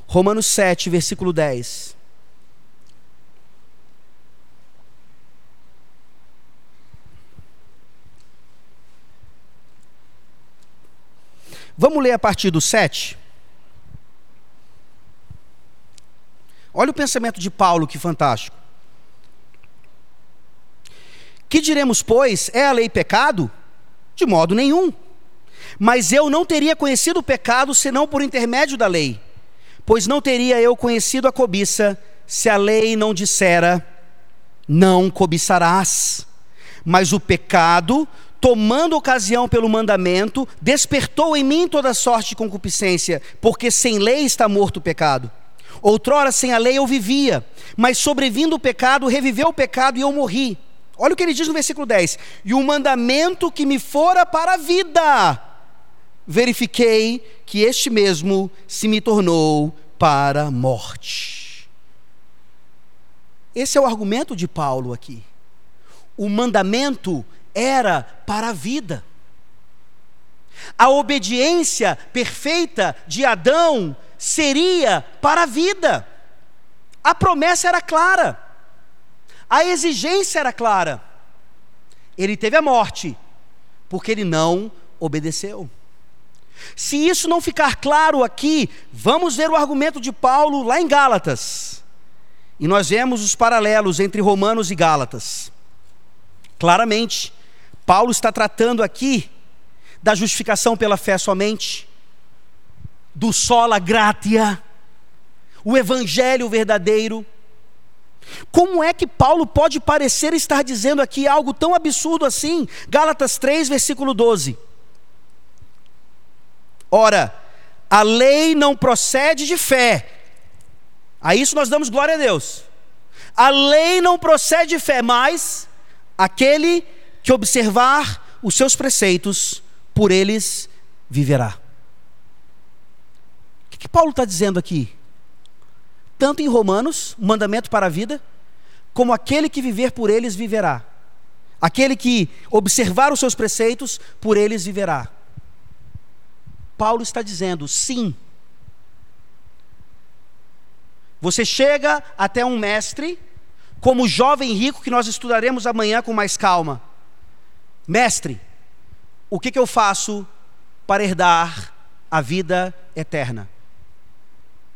Romanos 7, versículo 10. Vamos ler a partir do 7? Olha o pensamento de Paulo, que fantástico. Que diremos, pois, é a lei pecado? De modo nenhum. Mas eu não teria conhecido o pecado senão por intermédio da lei, pois não teria eu conhecido a cobiça se a lei não dissera: não cobiçarás. Mas o pecado, tomando ocasião pelo mandamento, despertou em mim toda sorte de concupiscência, porque sem lei está morto o pecado. Outrora sem a lei eu vivia, mas sobrevindo o pecado, reviveu o pecado e eu morri. Olha o que ele diz no versículo 10: E o mandamento que me fora para a vida, verifiquei que este mesmo se me tornou para a morte. Esse é o argumento de Paulo aqui. o mandamento era para a vida. A obediência perfeita de Adão seria para a vida. A promessa era clara, a exigência era clara. Ele teve a morte, porque ele não obedeceu. Se isso não ficar claro aqui, vamos ver o argumento de Paulo lá em Gálatas. E nós vemos os paralelos entre Romanos e Gálatas. Claramente, Paulo está tratando aqui da justificação pela fé somente, do sola gratia, o evangelho verdadeiro. Como é que Paulo pode parecer estar dizendo aqui algo tão absurdo assim? Gálatas 3, versículo 12. Ora, a lei não procede de fé. A isso nós damos glória a Deus. A lei não procede de fé, mas aquele que observar os seus preceitos, por eles viverá. O que, que Paulo está dizendo aqui? Tanto em Romanos, mandamento para a vida, como aquele que viver por eles viverá. Aquele que observar os seus preceitos, por eles viverá. Paulo está dizendo: sim. Você chega até um mestre, como o jovem rico que nós estudaremos amanhã com mais calma. Mestre, o que, que eu faço para herdar a vida eterna?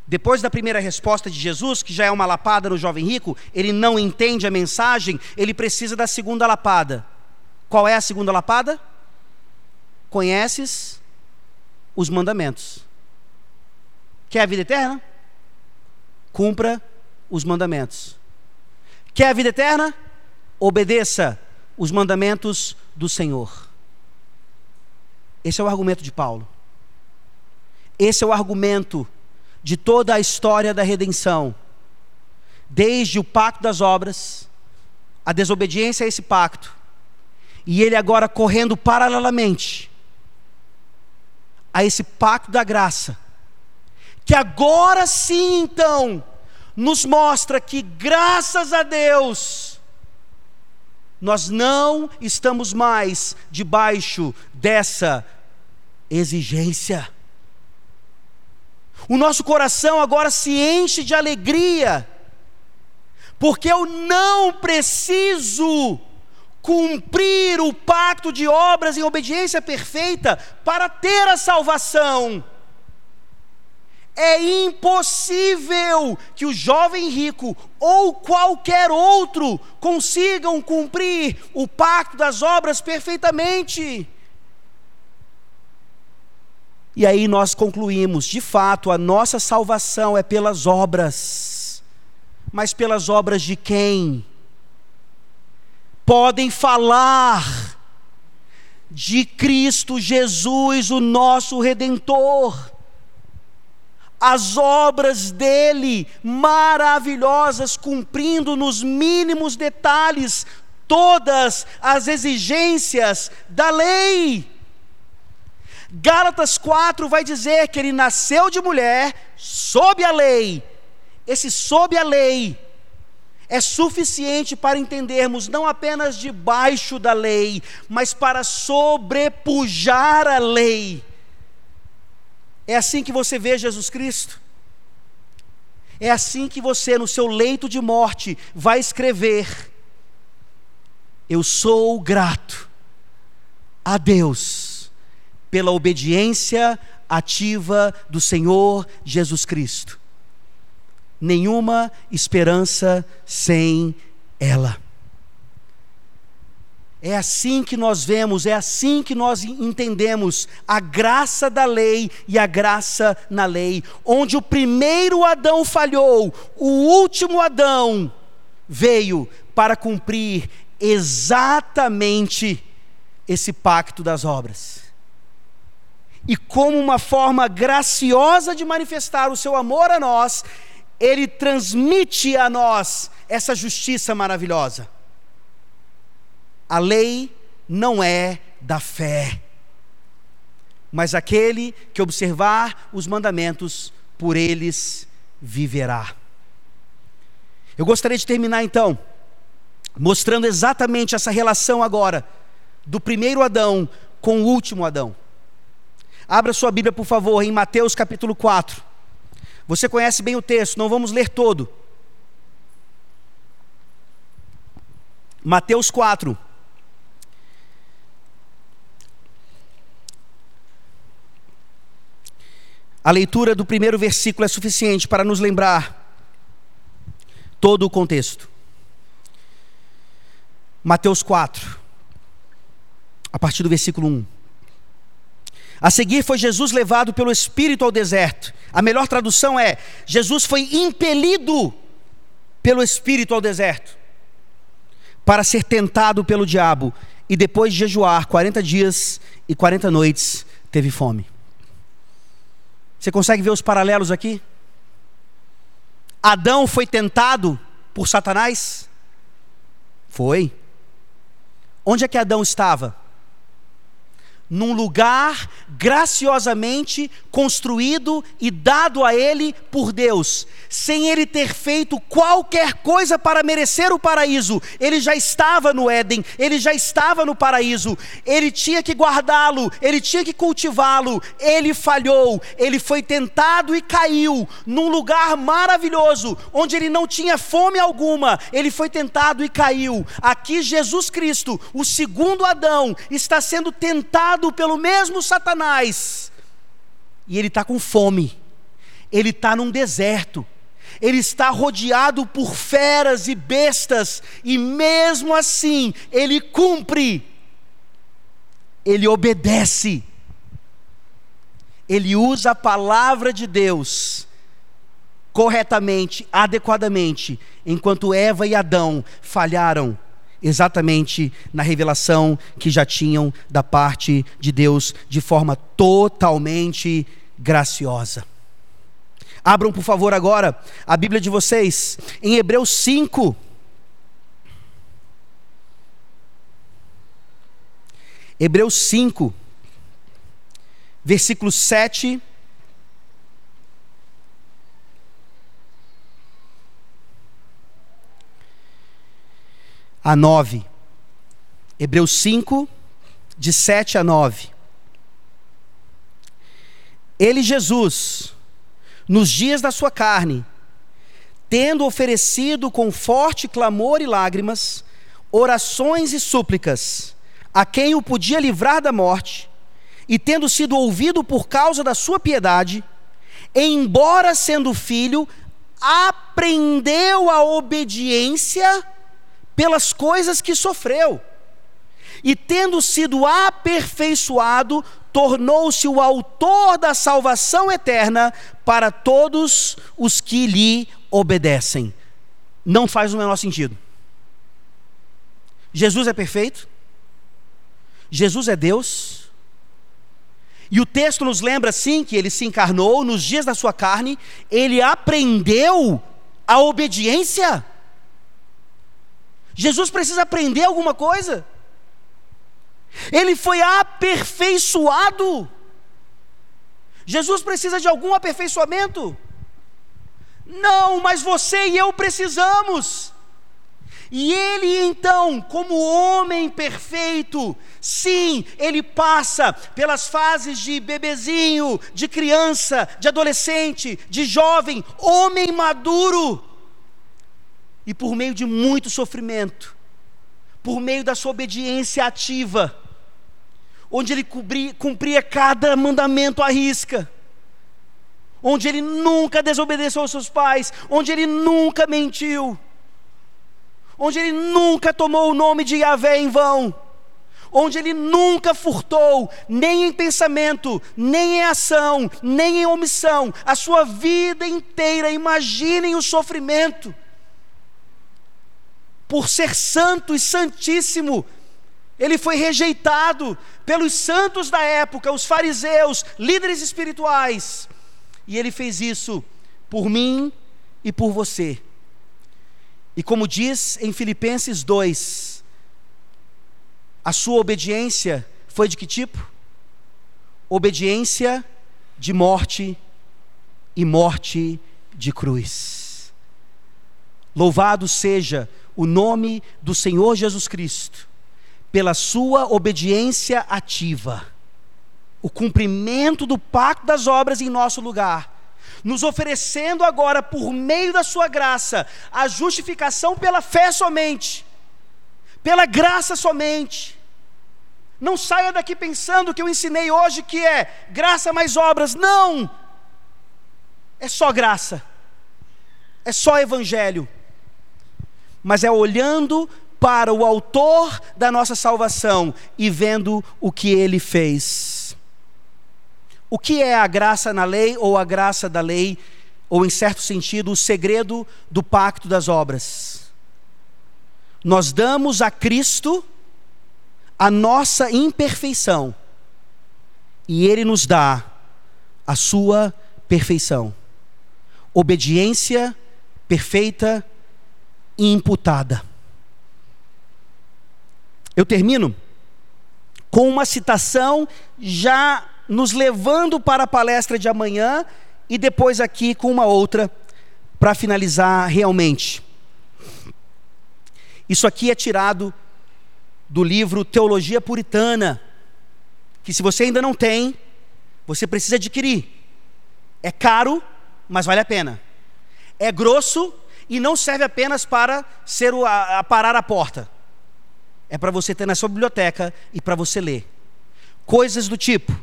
Depois da primeira resposta de Jesus, que já é uma lapada no jovem rico, ele não entende a mensagem, ele precisa da segunda lapada. Qual é a segunda lapada? Conheces os mandamentos. Quer a vida eterna? Cumpra os mandamentos. Quer a vida eterna? Obedeça os mandamentos do Senhor. Esse é o argumento de Paulo. Esse é o argumento de toda a história da redenção. Desde o pacto das obras, a desobediência a esse pacto, e ele agora correndo paralelamente a esse pacto da graça, que agora sim então nos mostra que graças a Deus nós não estamos mais debaixo dessa exigência. O nosso coração agora se enche de alegria, porque eu não preciso cumprir o pacto de obras em obediência perfeita para ter a salvação. É impossível que o jovem rico ou qualquer outro consigam cumprir o pacto das obras perfeitamente. E aí nós concluímos, de fato, a nossa salvação é pelas obras. Mas pelas obras de quem? podem falar de Cristo Jesus, o nosso redentor. As obras dele, maravilhosas, cumprindo nos mínimos detalhes todas as exigências da lei. Gálatas 4 vai dizer que ele nasceu de mulher sob a lei. Esse sob a lei é suficiente para entendermos não apenas debaixo da lei, mas para sobrepujar a lei. É assim que você vê Jesus Cristo. É assim que você, no seu leito de morte, vai escrever: Eu sou grato a Deus pela obediência ativa do Senhor Jesus Cristo nenhuma esperança sem ela. É assim que nós vemos, é assim que nós entendemos a graça da lei e a graça na lei. Onde o primeiro Adão falhou, o último Adão veio para cumprir exatamente esse pacto das obras. E como uma forma graciosa de manifestar o seu amor a nós, ele transmite a nós essa justiça maravilhosa. A lei não é da fé, mas aquele que observar os mandamentos, por eles viverá. Eu gostaria de terminar então, mostrando exatamente essa relação agora do primeiro Adão com o último Adão. Abra sua Bíblia, por favor, em Mateus capítulo 4. Você conhece bem o texto, não vamos ler todo. Mateus 4. A leitura do primeiro versículo é suficiente para nos lembrar todo o contexto. Mateus 4, a partir do versículo 1. A seguir foi Jesus levado pelo Espírito ao deserto. A melhor tradução é: Jesus foi impelido pelo Espírito ao deserto para ser tentado pelo diabo e depois de jejuar 40 dias e 40 noites, teve fome. Você consegue ver os paralelos aqui? Adão foi tentado por Satanás? Foi. Onde é que Adão estava? Num lugar graciosamente construído e dado a ele por Deus, sem ele ter feito qualquer coisa para merecer o paraíso. Ele já estava no Éden, ele já estava no paraíso, ele tinha que guardá-lo, ele tinha que cultivá-lo. Ele falhou, ele foi tentado e caiu num lugar maravilhoso, onde ele não tinha fome alguma. Ele foi tentado e caiu. Aqui, Jesus Cristo, o segundo Adão, está sendo tentado tentado pelo mesmo Satanás, e ele está com fome, ele está num deserto, ele está rodeado por feras e bestas, e mesmo assim, ele cumpre, ele obedece, ele usa a palavra de Deus corretamente, adequadamente, enquanto Eva e Adão falharam exatamente na revelação que já tinham da parte de Deus de forma totalmente graciosa. Abram, por favor, agora a Bíblia de vocês em Hebreus 5. Hebreus 5, versículo 7 a 9. Hebreus 5, de 7 a 9. Ele, Jesus, nos dias da sua carne, tendo oferecido com forte clamor e lágrimas, orações e súplicas, a quem o podia livrar da morte, e tendo sido ouvido por causa da sua piedade, embora sendo filho, aprendeu a obediência pelas coisas que sofreu. E tendo sido aperfeiçoado, tornou-se o autor da salvação eterna para todos os que lhe obedecem. Não faz o menor sentido. Jesus é perfeito, Jesus é Deus, e o texto nos lembra sim que ele se encarnou nos dias da sua carne, ele aprendeu a obediência. Jesus precisa aprender alguma coisa. Ele foi aperfeiçoado. Jesus precisa de algum aperfeiçoamento? Não, mas você e eu precisamos. E ele então, como homem perfeito, sim, ele passa pelas fases de bebezinho, de criança, de adolescente, de jovem, homem maduro e por meio de muito sofrimento, por meio da sua obediência ativa, onde ele cumpria, cumpria cada mandamento à risca, onde ele nunca desobedeceu aos seus pais, onde ele nunca mentiu, onde ele nunca tomou o nome de Yahvé em vão, onde ele nunca furtou, nem em pensamento, nem em ação, nem em omissão, a sua vida inteira, imaginem o sofrimento por ser santo e santíssimo, ele foi rejeitado pelos santos da época, os fariseus, líderes espirituais. E ele fez isso por mim e por você. E como diz em Filipenses 2, a sua obediência foi de que tipo? Obediência de morte e morte de cruz. Louvado seja o nome do Senhor Jesus Cristo, pela sua obediência ativa, o cumprimento do pacto das obras em nosso lugar, nos oferecendo agora, por meio da Sua graça, a justificação pela fé somente, pela graça somente. Não saia daqui pensando que eu ensinei hoje que é graça mais obras. Não! É só graça, é só evangelho, mas é olhando para o Autor da nossa salvação e vendo o que ele fez. O que é a graça na lei ou a graça da lei, ou em certo sentido, o segredo do pacto das obras? Nós damos a Cristo a nossa imperfeição e Ele nos dá a sua perfeição. Obediência perfeita imputada. Eu termino com uma citação já nos levando para a palestra de amanhã e depois aqui com uma outra para finalizar realmente. Isso aqui é tirado do livro Teologia Puritana, que se você ainda não tem, você precisa adquirir. É caro, mas vale a pena. É grosso e não serve apenas para ser o, a, a parar a porta. É para você ter na sua biblioteca e para você ler. Coisas do tipo: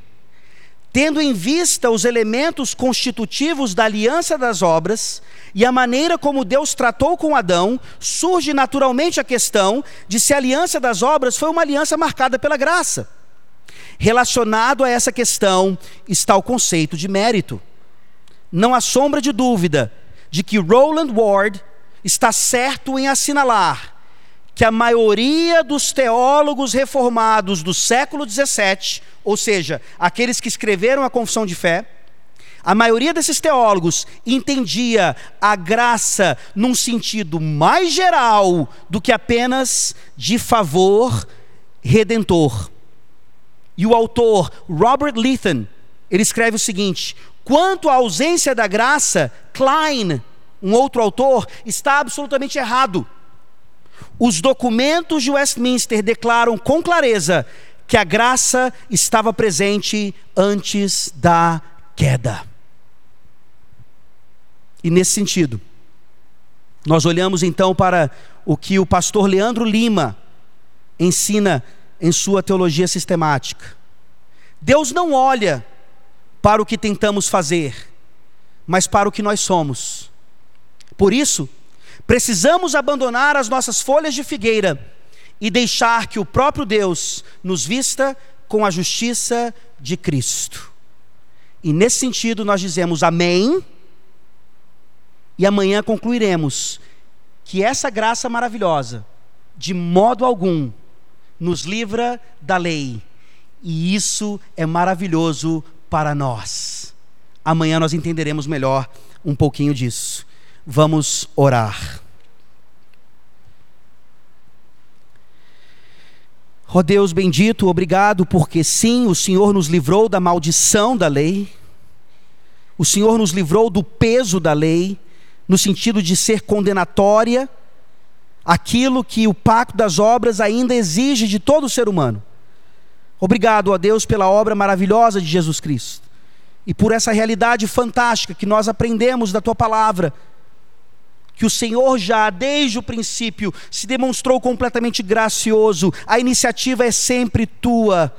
tendo em vista os elementos constitutivos da aliança das obras e a maneira como Deus tratou com Adão, surge naturalmente a questão de se a aliança das obras foi uma aliança marcada pela graça. Relacionado a essa questão está o conceito de mérito. Não há sombra de dúvida de que Roland Ward está certo em assinalar que a maioria dos teólogos reformados do século XVII, ou seja, aqueles que escreveram a Confissão de Fé, a maioria desses teólogos entendia a graça num sentido mais geral do que apenas de favor redentor. E o autor Robert Leithen, ele escreve o seguinte: quanto à ausência da graça, Klein, um outro autor, está absolutamente errado. Os documentos de Westminster declaram com clareza que a graça estava presente antes da queda. E nesse sentido, nós olhamos então para o que o pastor Leandro Lima ensina em sua teologia sistemática. Deus não olha para o que tentamos fazer, mas para o que nós somos. Por isso, Precisamos abandonar as nossas folhas de figueira e deixar que o próprio Deus nos vista com a justiça de Cristo. E nesse sentido nós dizemos amém, e amanhã concluiremos que essa graça maravilhosa, de modo algum, nos livra da lei, e isso é maravilhoso para nós. Amanhã nós entenderemos melhor um pouquinho disso. Vamos orar. Ó oh Deus bendito, obrigado, porque sim, o Senhor nos livrou da maldição da lei, o Senhor nos livrou do peso da lei, no sentido de ser condenatória, aquilo que o pacto das obras ainda exige de todo ser humano. Obrigado, ó Deus, pela obra maravilhosa de Jesus Cristo. E por essa realidade fantástica que nós aprendemos da tua palavra que o Senhor já desde o princípio se demonstrou completamente gracioso, a iniciativa é sempre tua,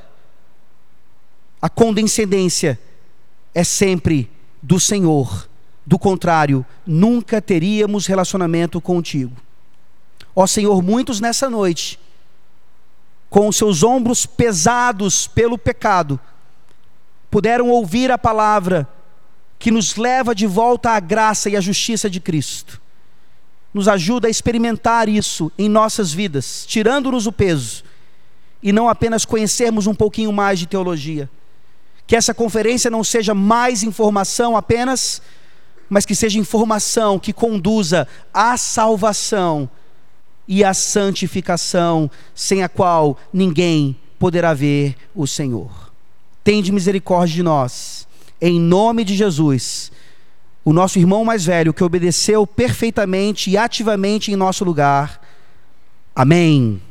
a condescendência é sempre do Senhor, do contrário, nunca teríamos relacionamento contigo. Ó Senhor, muitos nessa noite, com os seus ombros pesados pelo pecado, puderam ouvir a palavra que nos leva de volta à graça e à justiça de Cristo nos ajuda a experimentar isso em nossas vidas, tirando-nos o peso e não apenas conhecermos um pouquinho mais de teologia. Que essa conferência não seja mais informação apenas, mas que seja informação que conduza à salvação e à santificação, sem a qual ninguém poderá ver o Senhor. Tende misericórdia de nós, em nome de Jesus o nosso irmão mais velho, que obedeceu perfeitamente e ativamente em nosso lugar, Amém.